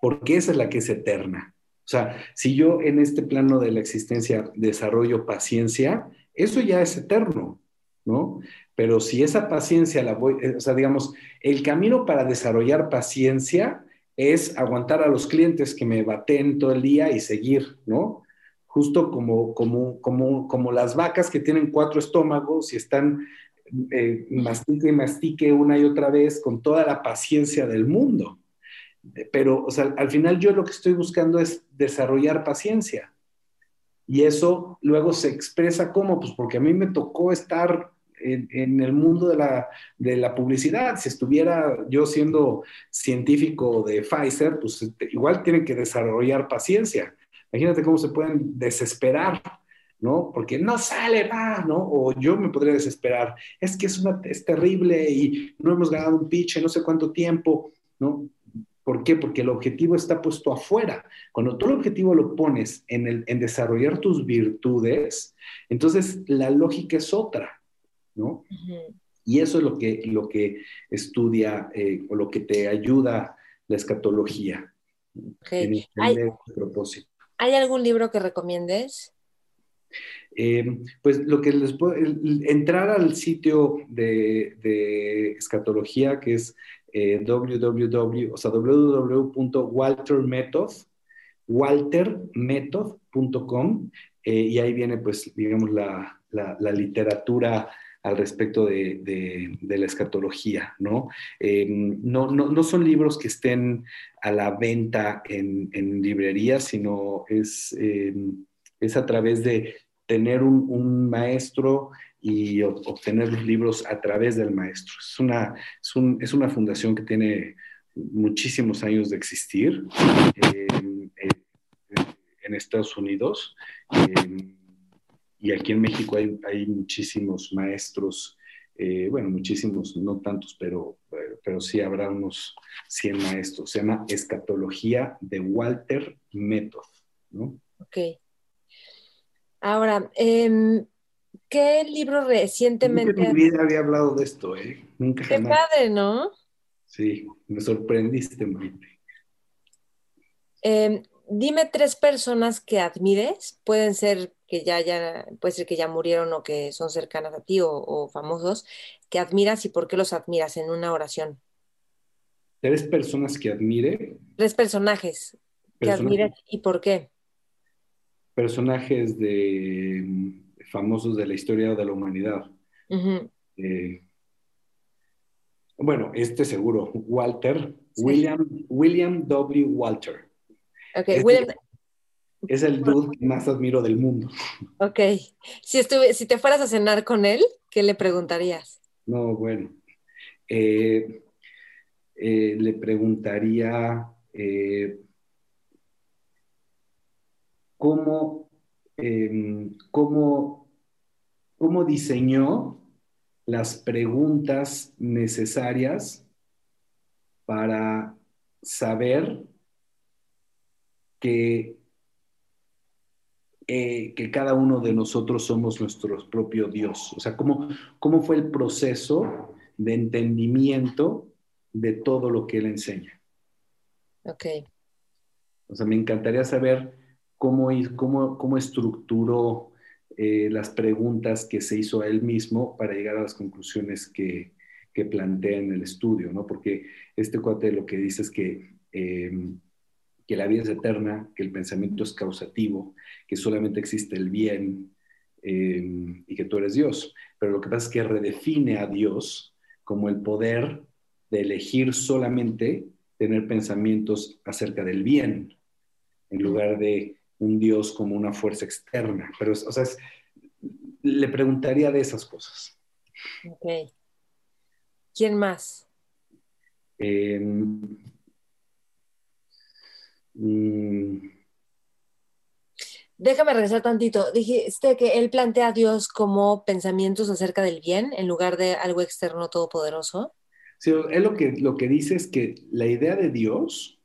porque esa es la que es eterna. O sea, si yo en este plano de la existencia desarrollo paciencia, eso ya es eterno, ¿no? Pero si esa paciencia la voy, eh, o sea, digamos, el camino para desarrollar paciencia es aguantar a los clientes que me baten todo el día y seguir, ¿no? Justo como, como, como, como las vacas que tienen cuatro estómagos y están eh, mastique y mastique una y otra vez con toda la paciencia del mundo. Pero, o sea, al final yo lo que estoy buscando es desarrollar paciencia. Y eso luego se expresa como, pues porque a mí me tocó estar en, el mundo de la, de la, publicidad. Si estuviera yo siendo científico de Pfizer, pues este, igual tienen que desarrollar paciencia. Imagínate cómo se pueden desesperar, ¿no? Porque no sale, va, ¿no? O yo me podría desesperar. Es que es, una, es terrible y no hemos ganado un pitch en no sé cuánto tiempo, ¿no? ¿Por qué? Porque el objetivo está puesto afuera. Cuando tú el objetivo lo pones en, el, en desarrollar tus virtudes, entonces la lógica es otra, ¿no? Y eso es lo que, lo que estudia eh, o lo que te ayuda la escatología. Okay. ¿Hay, propósito. ¿Hay algún libro que recomiendes? Eh, pues lo que les puedo, entrar al sitio de, de escatología, que es eh, www, o sea, www.waltermethod.com eh, y ahí viene, pues, digamos, la, la, literatura al respecto de, de, la escatología, ¿no? Em, ¿no? ¿no? ¿no? son libros que estén a la venta en, librerías, sino es, em, es a través de tener un, un maestro y obtener los libros a través del maestro. Es una, es, una fundación que tiene muchísimos años de existir en Estados Unidos y aquí en México hay, hay muchísimos maestros, eh, bueno, muchísimos, no tantos, pero, pero sí habrá unos 100 maestros. Se llama Escatología de Walter Method, ¿no? Ok. Ahora, eh, ¿Qué libro recientemente? Nunca en mi vida había hablado de esto, ¿eh? Nunca Qué padre, ¿no? Sí, me sorprendiste, Marita. Em, dime tres personas que admires. Pueden ser que ya, ya, puede ser que ya murieron o que son cercanas a ti o, famosos, que admiras y por qué los admiras en una oración. ¿Tres personas que admire? Tres personajes que admires y por qué. Personajes de famosos de la historia de la humanidad. Eh, bueno, este seguro, Walter, William, William W. Walter. Ok, este William. Es el dude que más admiro del mundo. Ok. Si, estuve, si te fueras a cenar con él, ¿qué le preguntarías? No, bueno. Eh, eh, le preguntaría cómo, em, cómo cómo diseñó las preguntas necesarias para saber que, eh, que cada uno de nosotros somos nuestro propio Dios. O sea, cómo, cómo fue el proceso de entendimiento de todo lo que él enseña. Ok. O sea, me encantaría saber cómo, cómo, cómo estructuró eh, las preguntas que se hizo a él mismo para llegar a las conclusiones que, que plantea en el estudio, ¿no? Porque este cuate lo que dice es que, em, que la vida es eterna, que el pensamiento es causativo, que solamente existe el bien em, y que tú eres Dios. Pero lo que pasa es que redefine a Dios como el poder de elegir solamente tener pensamientos acerca del bien, en lugar de un Dios como una fuerza externa. Pero, o sea, le preguntaría de esas cosas. Ok. ¿Quién más? Em, mm. Déjame regresar tantito. Dijiste que él plantea a Dios como pensamientos acerca del bien en lugar de algo externo todopoderoso. Sí, él lo que, lo que dice es que la idea de Dios,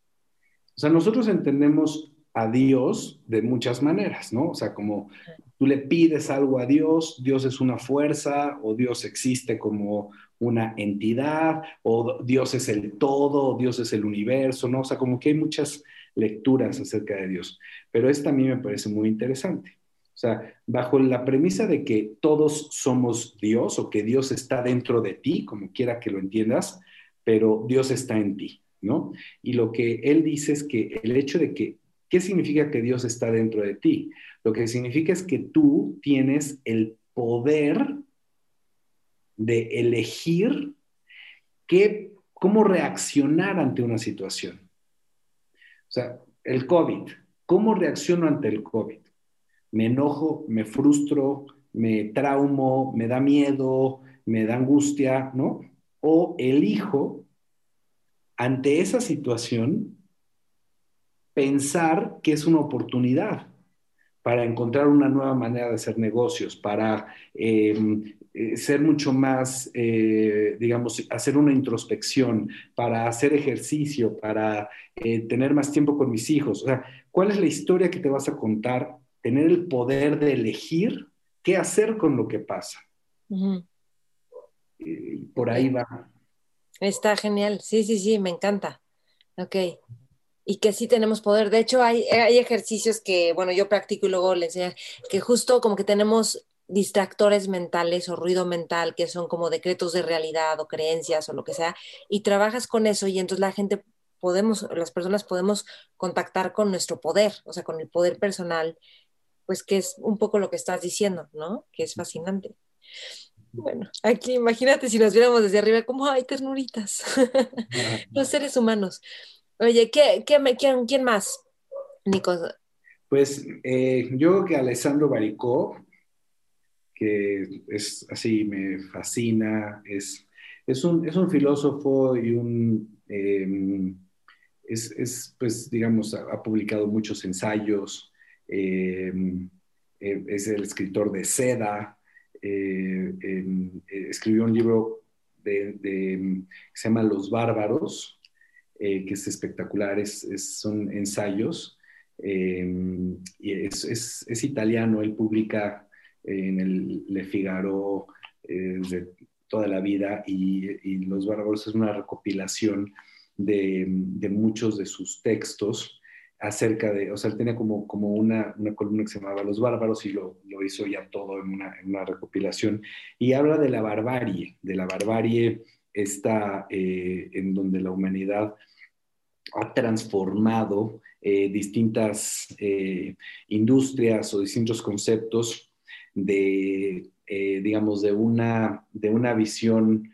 o sea, nosotros entendemos a Dios de muchas maneras, ¿no? O sea, como tú le pides algo a Dios, Dios es una fuerza o Dios existe como una entidad o Dios es el todo, Dios es el universo, ¿no? O sea, como que hay muchas lecturas acerca de Dios, pero esta a mí me parece muy interesante. O sea, bajo la premisa de que todos somos Dios o que Dios está dentro de ti, como quiera que lo entiendas, pero Dios está en ti, ¿no? Y lo que él dice es que el hecho de que ¿Qué significa que Dios está dentro de ti? Lo que significa es que tú tienes el poder de elegir qué, cómo reaccionar ante una situación. O sea, el COVID, ¿cómo reacciono ante el COVID? Me enojo, me frustro, me traumo, me da miedo, me da angustia, ¿no? O elijo ante esa situación pensar que es una oportunidad para encontrar una nueva manera de hacer negocios, para em, eh, ser mucho más, eh, digamos, hacer una introspección, para hacer ejercicio, para eh, tener más tiempo con mis hijos. O sea, ¿cuál es la historia que te vas a contar? Tener el poder de elegir qué hacer con lo que pasa. por ahí va. Está genial. Sí, sí, sí, me encanta. Ok y que sí tenemos poder. De hecho, hay, hay ejercicios que, bueno, yo practico y luego les enseño, que justo como que tenemos distractores mentales o ruido mental, que son como decretos de realidad o creencias o lo que sea, y trabajas con eso y entonces la gente podemos, las personas podemos contactar con nuestro poder, o sea, con el poder personal, pues que es un poco lo que estás diciendo, ¿no? Que es fascinante. Bueno, aquí imagínate si nos viéramos desde arriba, como, hay ternuritas, los seres humanos. Oye, ¿qué, qué me, quién, más, Nico? Pues eh, yo creo que Alessandro Baricó, que es así, me fascina, es, es, un, es un filósofo y un... Em, es, es, pues, digamos, ha, publicado muchos ensayos, em, eh, es el escritor de Seda, eh, em, escribió un libro que se llama Los Bárbaros, eh, que es espectacular, es, son ensayos. Eh, y es, es, italiano, él publica en el Le Figaro eh, toda la vida y, y, Los Bárbaros es una recopilación de, de, muchos de sus textos acerca de, o sea, él tenía como, como una, una columna que se llamaba Los Bárbaros y lo, lo hizo ya todo en una, en una, recopilación y habla de la barbarie, de la barbarie esta en donde la humanidad ha transformado eh, distintas eh, industrias o distintos conceptos de, eh, digamos, de una, de una visión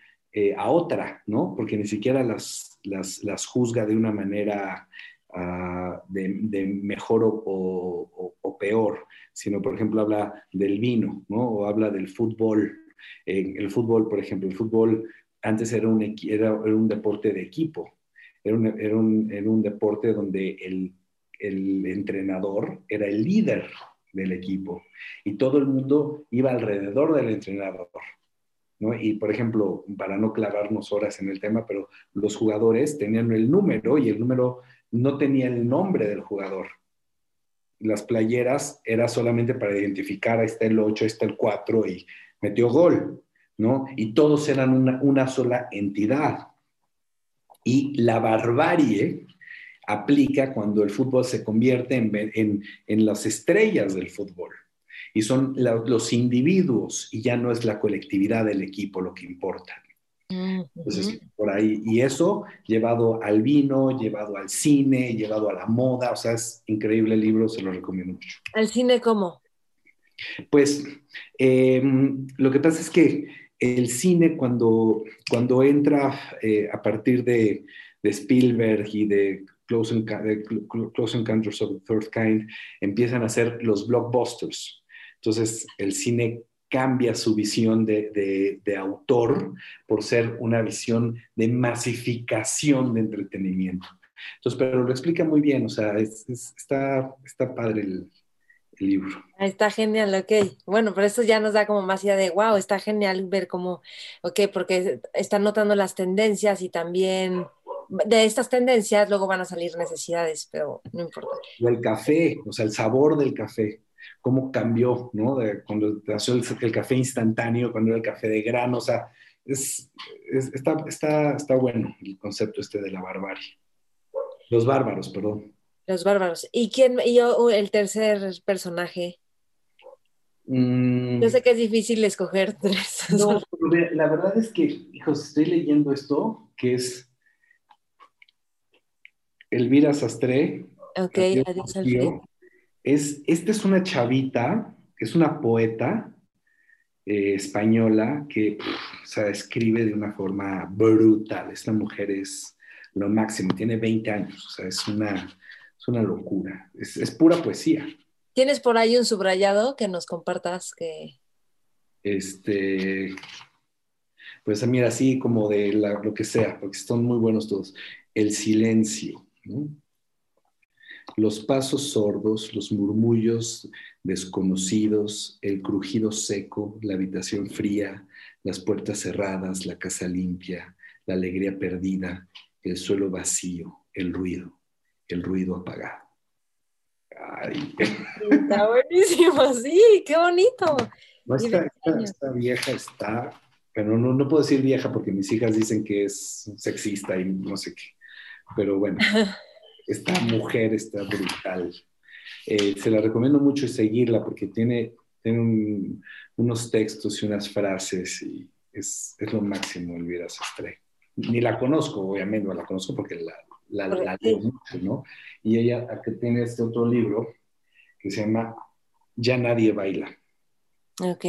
a otra, ¿no? Porque ni siquiera las, las, juzga de una manera ah, de, mejor o, peor, sino, por ejemplo, habla del vino, ¿no? O habla del fútbol. el fútbol, por ejemplo, el fútbol antes era un, era un deporte de equipo, era un, deporte donde el, entrenador era el líder del equipo y todo el mundo iba alrededor del entrenador. Y por ejemplo, para no clavarnos horas en el tema, pero los jugadores tenían el número y el número no tenía el nombre del jugador. Las playeras era solamente para identificar, ahí está el 8, ahí está el 4 y metió gol, ¿no? Y todos eran una, una sola entidad. Y la barbarie aplica cuando el fútbol se convierte en, en, las estrellas del fútbol. Y son los individuos y ya no es la colectividad del equipo lo que importa. Entonces, por ahí, y eso llevado al vino, llevado al cine, llevado a la moda, o sea, es increíble el libro, se lo recomiendo mucho. ¿Al cine cómo? Pues em, lo que pasa es que el cine cuando, cuando entra eh, a partir de, Spielberg y de Close, Encounters of the Third Kind, empiezan a ser los blockbusters. Entonces el cine cambia su visión de, autor por ser una visión de masificación de entretenimiento. Entonces, pero lo explica muy bien, o sea, está, está padre el, libro. Está genial, ok. Bueno, pero eso ya nos da como más idea de, wow, está genial ver cómo, ok, porque están notando las tendencias y también de estas tendencias luego van a salir necesidades, pero no importa. El café, o sea, el sabor del café, cómo cambió, ¿no? De cuando nació el, el, café instantáneo, cuando era el café de grano, o sea, es, está, está, está bueno el concepto este de la barbarie. Los bárbaros, perdón. Los bárbaros. ¿Y quién, y yo, el tercer personaje? Mm. Yo sé que es difícil escoger tres. No, la verdad es que, hijos, estoy leyendo esto, que es Elvira Sastre. Ok, adiós, Alfredo. Es, esta es una chavita, es una poeta eh, española que escribe de una forma brutal. Esta mujer es lo máximo, tiene 20 años, o sea, es una es una locura, es, pura poesía. ¿Tienes por ahí un subrayado que nos compartas que... Este, pues mira, así como de lo que sea, porque son muy buenos todos. El silencio, los pasos sordos, los murmullos desconocidos, el crujido seco, la habitación fría, las puertas cerradas, la casa limpia, la alegría perdida, el suelo vacío, el ruido, el ruido apagado. Ay. Está buenísimo, sí, qué bonito. esta, vieja está, pero no, no puedo decir vieja porque mis hijas dicen que es sexista y no sé qué. Pero bueno, esta mujer está brutal. Eh, se la recomiendo mucho seguirla porque tiene, tiene unos textos y unas frases y es, es lo máximo Elvira Sastre. Ni la conozco, obviamente, no la conozco porque la, la, la leo mucho, ¿no? Y ella aquí tiene este otro libro que se llama Ya nadie baila. Ok.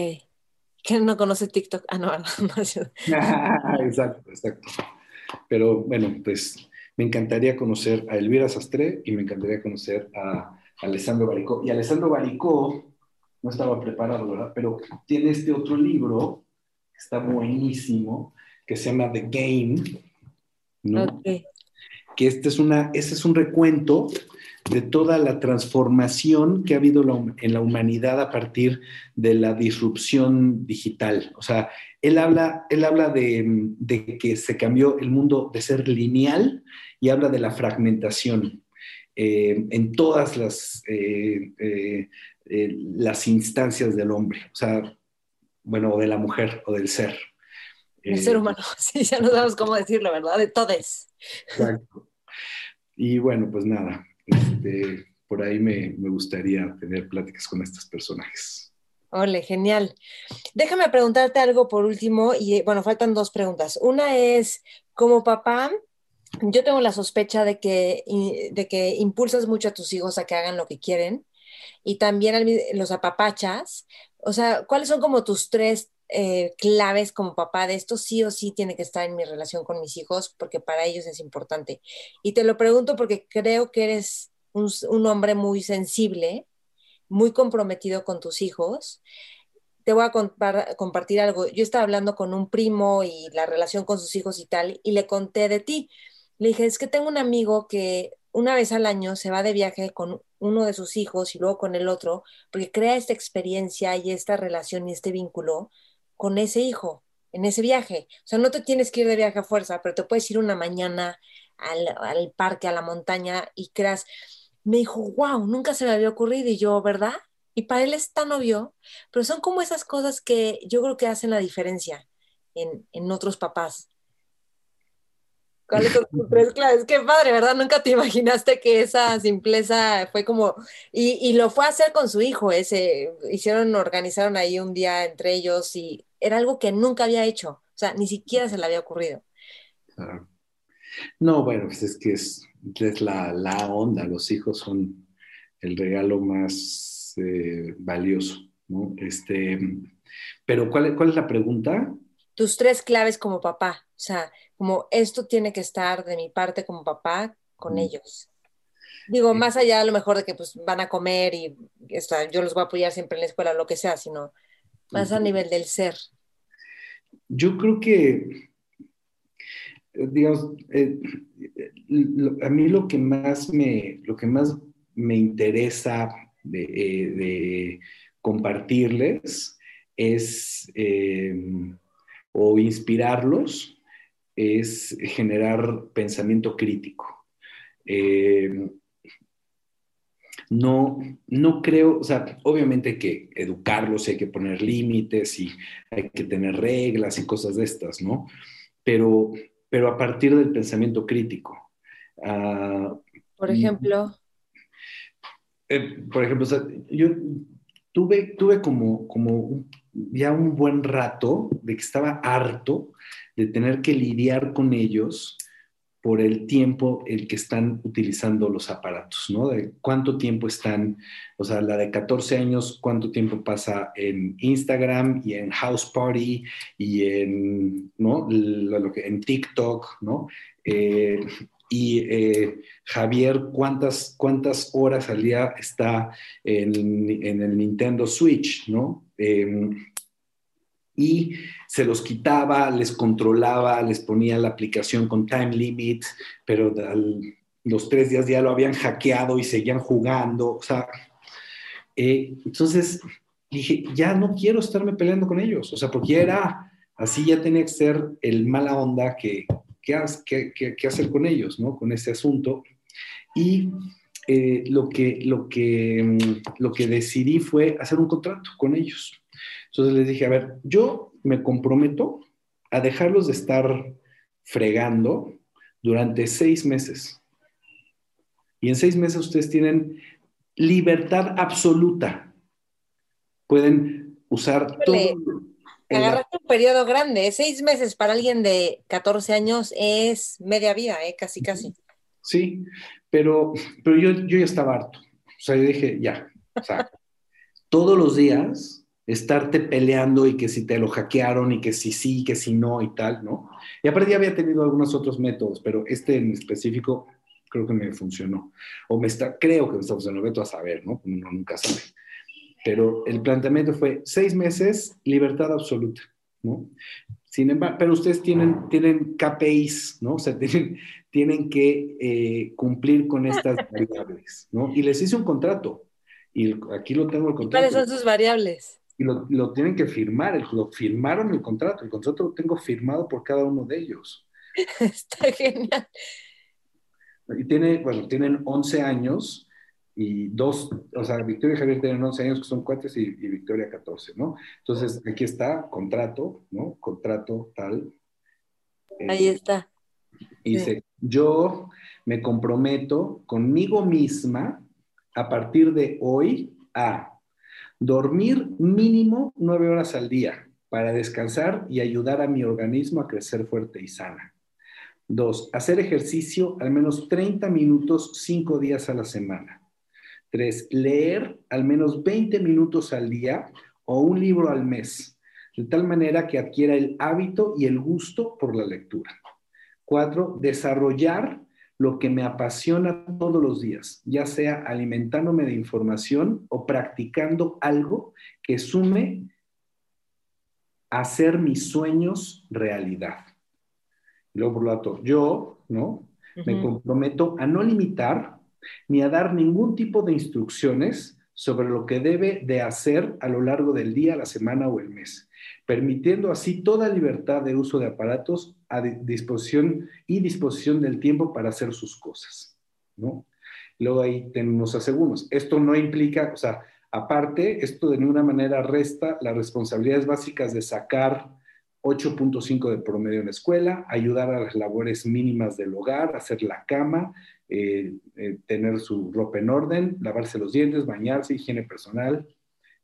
¿Quién no conoce TikTok? Ah, no, no. exacto, exacto. Pero bueno, pues me encantaría conocer a Elvira Sastre y me encantaría conocer a Alessandro Baricó. Y Alessandro Baricó no estaba preparado, ¿verdad? Pero tiene este otro libro que está buenísimo, que se llama The Game, ¿no? Que este es, una, este es un recuento de toda la transformación que ha habido en la humanidad a partir de la disrupción digital. O sea, él habla, él habla de, que se cambió el mundo de ser lineal y habla de la fragmentación eh, en todas las, eh, eh, las instancias del hombre, o sea, bueno, o de la mujer o del ser. El ser humano, sí, ya no sabemos cómo decirlo, ¿verdad? De todes. Exacto. Y bueno, pues nada, este, por ahí me, gustaría tener pláticas con estos personajes. Ole, genial. Déjame preguntarte algo por último, y bueno, faltan dos preguntas. Una es, como papá, yo tengo la sospecha de que, de que impulsas mucho a tus hijos a que hagan lo que quieren y también los apapachas. O sea, ¿cuáles son como tus tres eh, claves como papá de esto sí o sí tiene que estar en mi relación con mis hijos porque para ellos es importante. Y te lo pregunto porque creo que eres un, hombre muy sensible, muy comprometido con tus hijos. Te voy a compartir algo. Yo estaba hablando con un primo y la relación con sus hijos y tal, y le conté de ti. Le dije, es que tengo un amigo que una vez al año se va de viaje con uno de sus hijos y luego con el otro, porque crea esta experiencia y esta relación y este vínculo con ese hijo en ese viaje. O sea, no te tienes que ir de viaje a fuerza, pero te puedes ir una mañana al, parque, a la montaña y creas. Me dijo, wow, nunca se me había ocurrido y yo, ¿verdad? Y para él es tan obvio, pero son como esas cosas que yo creo que hacen la diferencia en, en otros papás. ¿Cuáles son tus tres claves? Qué padre, ¿verdad? Nunca te imaginaste que esa simpleza fue como. Y, y, lo fue a hacer con su hijo, ese. Hicieron, organizaron ahí un día entre ellos y era algo que nunca había hecho. O sea, ni siquiera se le había ocurrido. No, bueno, pues es que es, es la, la, onda. Los hijos son el regalo más eh, valioso, ¿no? Este, pero ¿cuál, ¿cuál es la pregunta? Tus tres claves como papá. O sea, como esto tiene que estar de mi parte como papá con mm. ellos. Digo, más allá a lo mejor de que pues van a comer y yo los voy a apoyar siempre en la escuela, lo que sea, sino más a nivel del ser. Yo creo que, digamos, eh, a mí lo que más me, lo que más me interesa de, eh, compartirles es eh, o inspirarlos es generar pensamiento crítico. Eh, no, no creo, o sea, obviamente hay que educarlos, hay que poner límites y hay que tener reglas y cosas de estas, ¿no? Pero, pero a partir del pensamiento crítico. Ah, por ejemplo. Eh, por ejemplo, yo tuve, tuve como, como ya un buen rato de que estaba harto de tener que lidiar con ellos por el tiempo el que están utilizando los aparatos, ¿no? De cuánto tiempo están, o sea, la de 14 años, cuánto tiempo pasa en Instagram y en House Party y en, ¿no? En TikTok, ¿no? Eh, y eh, Javier, ¿cuántas, ¿cuántas horas al día está en, el Nintendo Switch, ¿no? Em, y se los quitaba, les controlaba, les ponía la aplicación con time limit, pero los tres días ya lo habían hackeado y seguían jugando. O sea, eh, entonces dije, ya no quiero estarme peleando con ellos. O sea, porque era así, ya tenía que ser el mala onda que, que, hacer con ellos, ¿no? Con ese asunto. Y eh, lo, que, lo, que, mm, lo que decidí fue hacer un contrato con ellos. Entonces les dije, a ver, yo me comprometo a dejarlos de estar fregando durante seis meses. Y en seis meses ustedes tienen libertad absoluta. Pueden usar todo. Agarraste un periodo grande, seis meses para alguien de 14 años es media vida, ¿eh? casi, casi. Sí, pero, pero yo, yo ya estaba harto. O sea, yo dije, ya, o sea, todos los días estarte peleando y que si te lo hackearon y que si sí, que si no y tal, ¿no? Y aparte ya había tenido algunos otros métodos, pero este en específico creo que me funcionó. O me está, creo que me está funcionando, veto a saber, ¿no? Uno nunca sabe. Pero el planteamiento fue seis meses, libertad absoluta, ¿no? Sin embargo, pero ustedes tienen, tienen KPIs, ¿no? O sea, tienen, tienen que eh, cumplir con estas variables, ¿no? Y les hice un contrato. Y aquí lo tengo el contrato. ¿Cuáles son sus variables? Y lo, tienen que firmar, lo firmaron el contrato, el contrato lo tengo firmado por cada uno de ellos. Está genial. Y tiene, bueno, tienen 11 años y dos, o sea, Victoria y Javier tienen 11 años que son cuates y, Victoria 14, ¿no? Entonces, aquí está, contrato, ¿no? Contrato tal. Ahí está. Y dice, yo me comprometo conmigo misma a partir de hoy a Dormir mínimo nueve horas al día para descansar y ayudar a mi organismo a crecer fuerte y sana. Dos, hacer ejercicio al menos 30 minutos cinco días a la semana. Tres, leer al menos 20 minutos al día o un libro al mes, de tal manera que adquiera el hábito y el gusto por la lectura. Cuatro, desarrollar lo que me apasiona todos los días, ya sea alimentándome de información o practicando algo que sume a hacer mis sueños realidad. Luego, por lo tanto, yo, ¿no? Me comprometo a no limitar ni a dar ningún tipo de instrucciones sobre lo que debe de hacer a lo largo del día, la semana o el mes, permitiendo así toda libertad de uso de aparatos a disposición y disposición del tiempo para hacer sus cosas, ¿no? Luego ahí tenemos aseguramos. Esto no implica, o sea, aparte, esto de ninguna manera resta las responsabilidades básicas de sacar 8.5 de promedio en la escuela, ayudar a las labores mínimas del hogar, hacer la cama, eh, eh, tener su ropa en orden, lavarse los dientes, bañarse, higiene personal.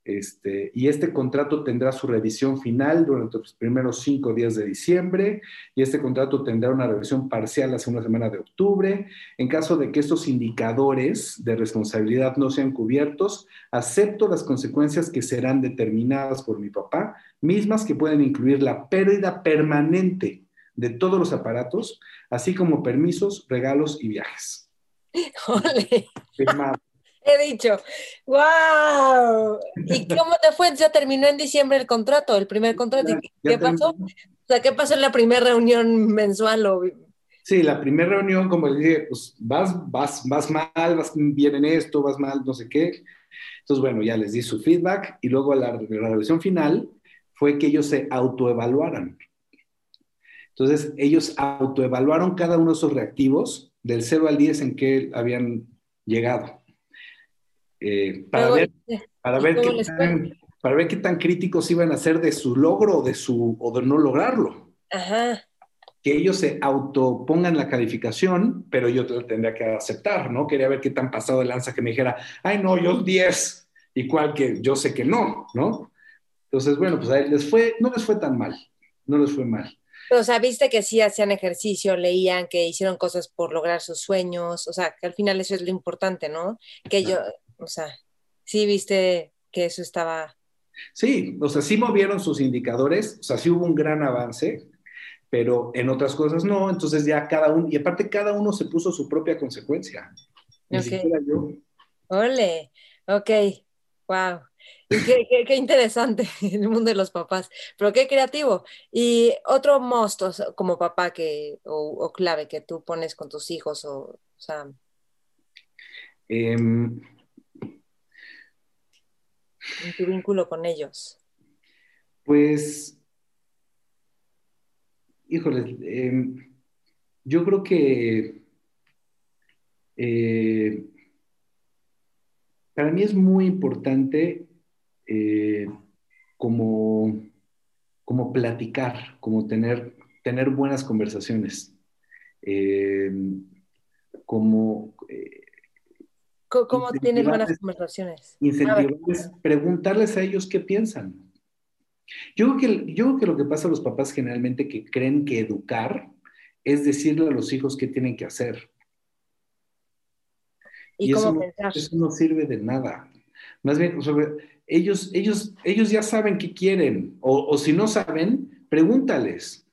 Este, y este contrato tendrá su revisión final durante los primeros cinco días de diciembre y este contrato tendrá una revisión parcial la segunda semana de octubre. En caso de que estos indicadores de responsabilidad no sean cubiertos, acepto las consecuencias que serán determinadas por mi papá, mismas que pueden incluir la pérdida permanente de todos los aparatos, así como permisos, regalos y viajes. ¡Ole! He dicho, wow. ¿Y cómo te fue? Ya terminó en diciembre el contrato, el primer contrato. ¿Qué pasó? O sea, ¿qué pasó en la primera reunión mensual? O... Sí, la primera reunión, como le dije, pues vas, vas, vas mal, vas bien en esto, vas mal, no sé qué. Entonces, bueno, ya les di su feedback y luego la, la revisión final fue que ellos se autoevaluaran. Entonces, ellos autoevaluaron cada uno de esos reactivos del 0 al 10 en que habían llegado. Eh, para, ver, para, ver qué tan, para ver qué tan críticos iban a ser de su logro o de, su, o de no lograrlo. Ajá. Que ellos se autopongan la calificación, pero yo tendría que aceptar, ¿no? Quería ver qué tan pasado de lanza que me dijera, ay, no, yo 10, igual que yo sé que no, ¿no? Entonces, bueno, pues a les fue, no les fue tan mal, no les fue mal. O sea, viste que sí hacían ejercicio, leían, que hicieron cosas por lograr sus sueños, o sea, que al final eso es lo importante, ¿no? Que yo, o sea, sí viste que eso estaba... Sí, o sea, sí movieron sus indicadores, o sea, sí hubo un gran avance, pero en otras cosas no, entonces ya cada uno, y aparte cada uno se puso su propia consecuencia. Ni siquiera yo. Ole, ok, wow. qué, interesante el mundo de los papás, pero qué creativo. Y otro monstruo como papá que, o, clave que tú pones con tus hijos, o, o sea. Em, en tu vínculo con ellos. Pues, híjole, em, yo creo que eh, para mí es muy importante eh, como, como platicar, como tener, tener buenas conversaciones. Eh, como... ¿Cómo tienes buenas conversaciones? Incentivarles, preguntarles a ellos qué piensan. Yo creo, que, yo creo que lo que pasa a los papás generalmente que creen que educar es decirle a los hijos qué tienen que hacer. ¿Y, cómo eso, eso, no sirve de nada. Más bien, ellos, ellos, ellos ya saben qué quieren, o, si no saben, pregúntales.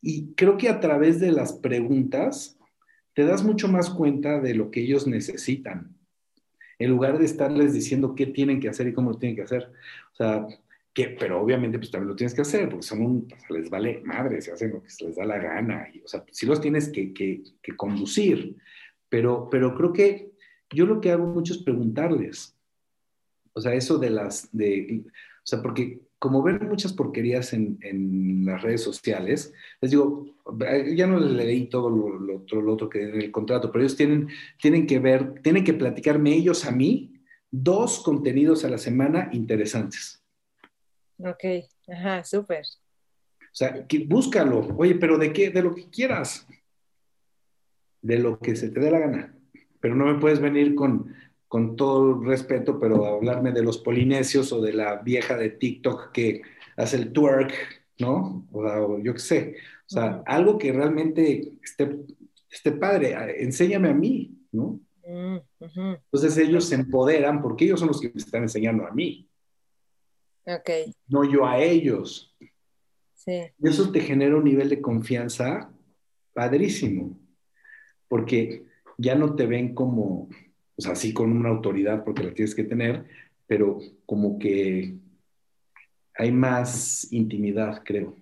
Y creo que a través de las preguntas te das mucho más cuenta de lo que ellos necesitan, en lugar de estarles diciendo qué tienen que hacer y cómo lo tienen que hacer. O sea, que, pero obviamente pues también lo tienes que hacer, porque son un, les vale madre, se hacen lo que se les da la gana. Y, o sea, sí los tienes que, que, que conducir, pero, pero creo que yo lo que hago mucho es preguntarles. O sea, eso de las, de, o sea, porque como ven muchas porquerías en, en, las redes sociales, les digo, ya no les leí todo lo, lo, otro, lo, otro, que en el contrato, pero ellos tienen, tienen que ver, tienen que platicarme ellos a mí dos contenidos a la semana interesantes. Ok, ajá, súper. O sea, que, búscalo. Oye, pero ¿de qué? De lo que quieras. De lo que se te dé la gana. Pero no me puedes venir con, con todo respeto, pero hablarme de los polinesios o de la vieja de TikTok que hace el twerk, ¿no? O, yo qué sé. O sea, algo que realmente esté, esté padre, enséñame a mí, ¿no? Mm, Entonces ellos se empoderan porque ellos son los que me están enseñando a mí. Ok. No yo a ellos. Sí. Y eso te genera un nivel de confianza padrísimo, porque ya no te ven como o sea, sí con una autoridad porque la tienes que tener, pero como que hay más intimidad, creo.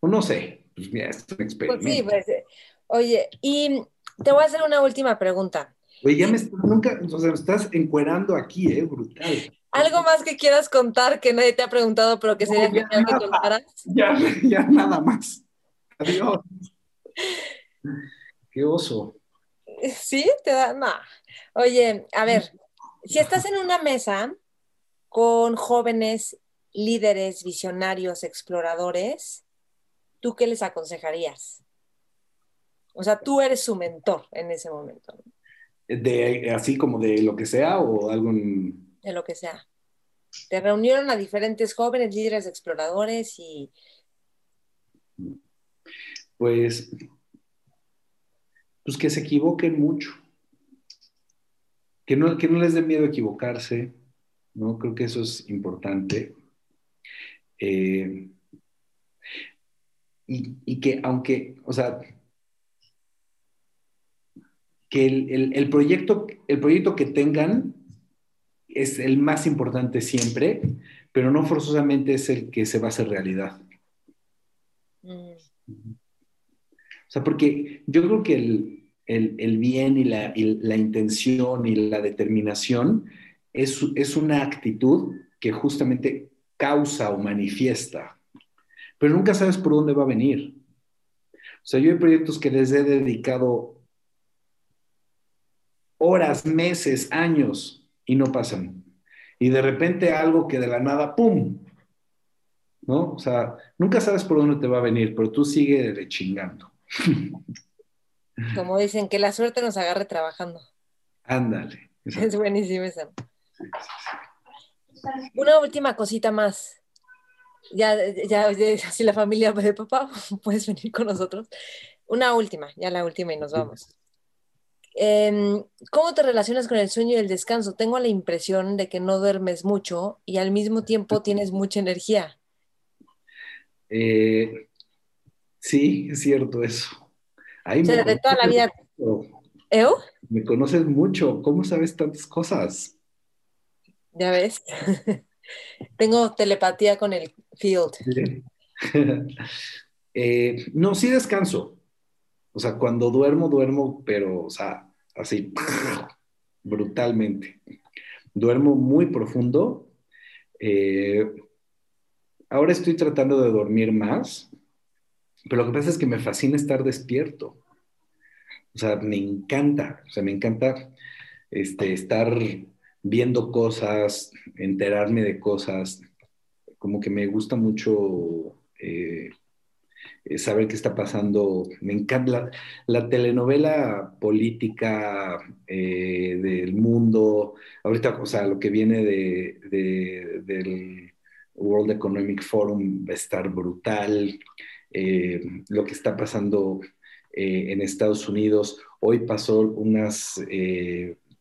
O no sé, pues mira, es un experimento. Pues sí, pues, oye, y te voy a hacer una última pregunta. Oye, ya me estás, nunca, o sea, me estás encuerando aquí, ¿eh? Brutal. ¿Algo más que quieras contar que nadie te ha preguntado, pero que sería que me contaras? Ya, ya nada más. Adiós. Qué oso. ¿Sí? Te da. No. Oye, a ver, si estás en una mesa con jóvenes líderes, visionarios, exploradores, ¿tú qué les aconsejarías? O sea, tú eres su mentor en ese momento. De, así como de lo que sea o algún... De lo que sea. Te reunieron a diferentes jóvenes líderes exploradores y... Pues, pues que se equivoquen mucho que no, que no les dé miedo equivocarse, ¿no? Creo que eso es importante. Eh, y, que aunque, o sea, que el, proyecto, el proyecto que tengan es el más importante siempre, pero no forzosamente es el que se va a hacer realidad. Mm. O sea, porque yo creo que el, el, bien y la, intención y la determinación es, es una actitud que justamente causa o manifiesta, pero nunca sabes por dónde va a venir. O sea, yo hay proyectos que les he dedicado horas, meses, años y no pasan. Y de repente algo que de la nada, ¡pum! ¿No? O sea, nunca sabes por dónde te va a venir, pero tú sigue chingando. Como dicen, que la suerte nos agarre trabajando. Ándale. Es buenísimo eso. Una última cosita más. Ya, ya, si la familia de papá, puedes venir con nosotros. Una última, ya la última y nos vamos. Em, ¿Cómo te relacionas con el sueño y el descanso? Tengo la impresión de que no duermes mucho y al mismo tiempo tienes mucha energía. Eh, sí, es cierto eso de toda la vida. Me conoces mucho. ¿Cómo sabes tantas cosas? Ya ves. Tengo telepatía con el field. Eh, no, sí descanso. O sea, cuando duermo, duermo, pero, o sea, así, brutalmente. Duermo muy profundo. Eh, ahora estoy tratando de dormir más, pero lo que pasa es que me fascina estar despierto. O sea, me encanta, o sea, me encanta este, estar viendo cosas, enterarme de cosas, como que me gusta mucho eh, saber qué está pasando. Me encanta la, telenovela política eh, del mundo, ahorita, o sea, lo que viene de, del World Economic Forum va a estar brutal, eh, lo que está pasando en Estados Unidos. Hoy pasó unas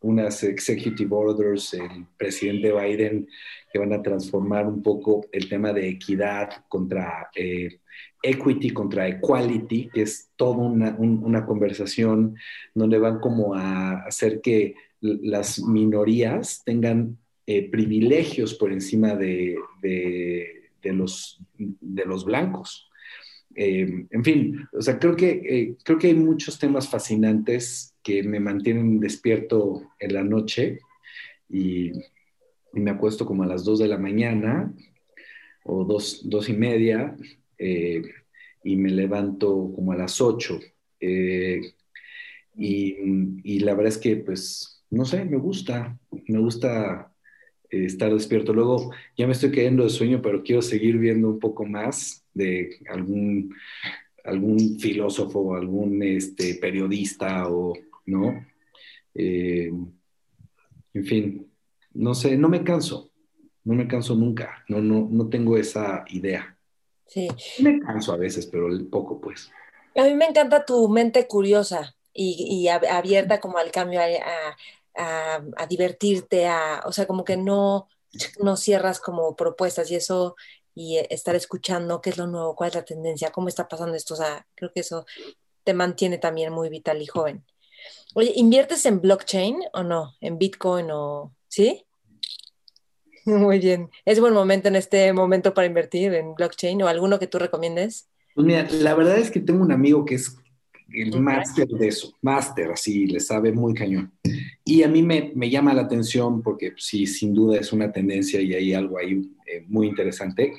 unas executive orders, el presidente Biden, que van a transformar un poco el tema de equidad contra eh, equity, contra equality, que es toda una, conversación donde van como a hacer que las minorías tengan eh, privilegios por encima de, los, de los blancos. Eh, en fin, o sea, creo que, creo que hay muchos temas fascinantes que me mantienen despierto en la noche y, me acuesto como a las 2 de la mañana o 2, y media eh, y me levanto como a las 8. Eh, y, la verdad es que, pues, no sé, me gusta, me gusta eh, estar despierto. Luego ya me estoy cayendo de sueño, pero quiero seguir viendo un poco más de algún, algún filósofo, algún este, periodista o ¿no? Eh, en fin, no sé, no me canso, no me canso nunca, no, no, no tengo esa idea. Sí. Me canso a veces, pero poco, pues. A mí me encanta tu mente curiosa y, abierta como al cambio, a, divertirte, a, o sea, como que no, no cierras como propuestas y eso, y estar escuchando qué es lo nuevo, cuál es la tendencia, cómo está pasando esto, o sea, creo que eso te mantiene también muy vital y joven. Oye, ¿inviertes en blockchain o no? ¿En Bitcoin o sí? Muy bien. ¿Es buen momento en este momento para invertir en blockchain o alguno que tú recomiendes? Pues mira, la verdad es que tengo un amigo que es el máster de eso, máster, así, le sabe muy cañón. Y a mí me, llama la atención porque pues, sí, sin duda es una tendencia y hay algo ahí eh, muy interesante.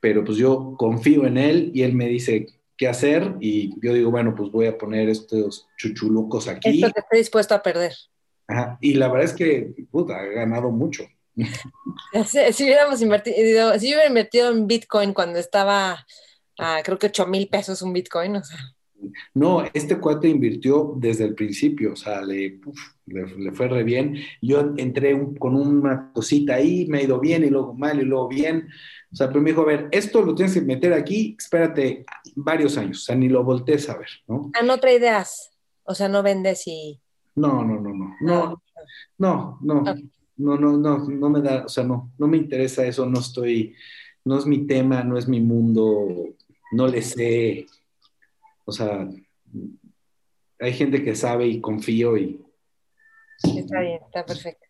Pero pues yo confío en él y él me dice, qué hacer y yo digo, bueno, pues voy a poner estos chuchulucos aquí. Esto que estoy dispuesto a perder. Ajá. Y la verdad es que, puta, ha ganado mucho. Si, hubiéramos invertido, si yo hubiera invertido en Bitcoin cuando estaba, creo que 8 mil pesos un Bitcoin, o sea. No, este cuate invirtió desde el principio, o sea, le, le, fue re bien. Yo entré con una cosita ahí, me ha ido bien y luego mal y luego bien. O sea, pero me dijo, a ver, esto lo tienes que meter aquí, espérate varios años, o sea, ni lo voltees a ver, ¿no? Ah, no trae ideas, o sea, no vendes y... No, no, no, no, no, ah, no, no, no, no, no, no me da, o sea, no, no me interesa eso, no estoy, no es mi tema, no es mi mundo, no le sé, o sea, hay gente que sabe y confío y... Está bien, está perfecto.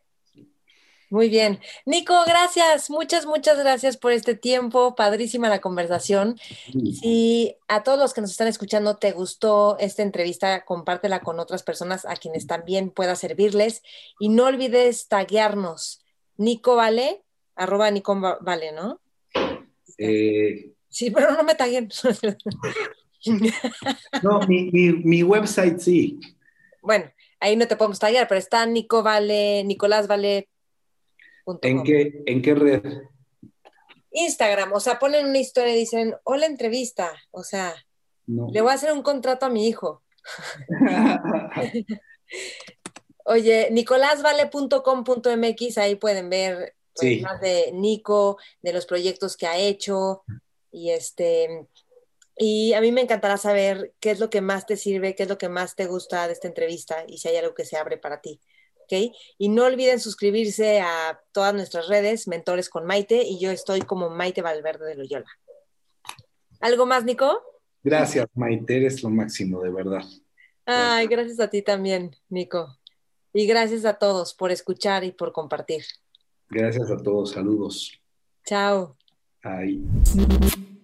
Muy bien. Nico, gracias. Muchas, muchas gracias por este tiempo. Padrísima la conversación. Si a todos los que nos están escuchando te gustó esta entrevista, compártela con otras personas a quienes también pueda servirles. Y no olvides taguearnos. Nico Vale, arroba Nico Vale, ¿no? Eh, sí, pero no me taguen. no, mi, mi, website sí. Bueno, ahí no te podemos taguear, pero está Nico Vale, Nicolás Vale ¿En qué, ¿En qué red? Instagram, o sea, ponen una historia y dicen, hola entrevista, o sea, le voy a hacer un contrato a mi hijo. Oye, nicolásvale.com.mx, ahí pueden ver pues, más de Nico, de los proyectos que ha hecho, y este, y a mí me encantará saber qué es lo que más te sirve, qué es lo que más te gusta de esta entrevista y si hay algo que se abre para ti. Y no olviden suscribirse a todas nuestras redes, Mentores con Maite, y yo estoy como Maite Valverde de Loyola. ¿Algo más, Nico? Gracias, Maite, eres lo máximo, de verdad. Ay, gracias a ti también, Nico. Y gracias a todos por escuchar y por compartir. Gracias a todos. Saludos. Chao. Ay.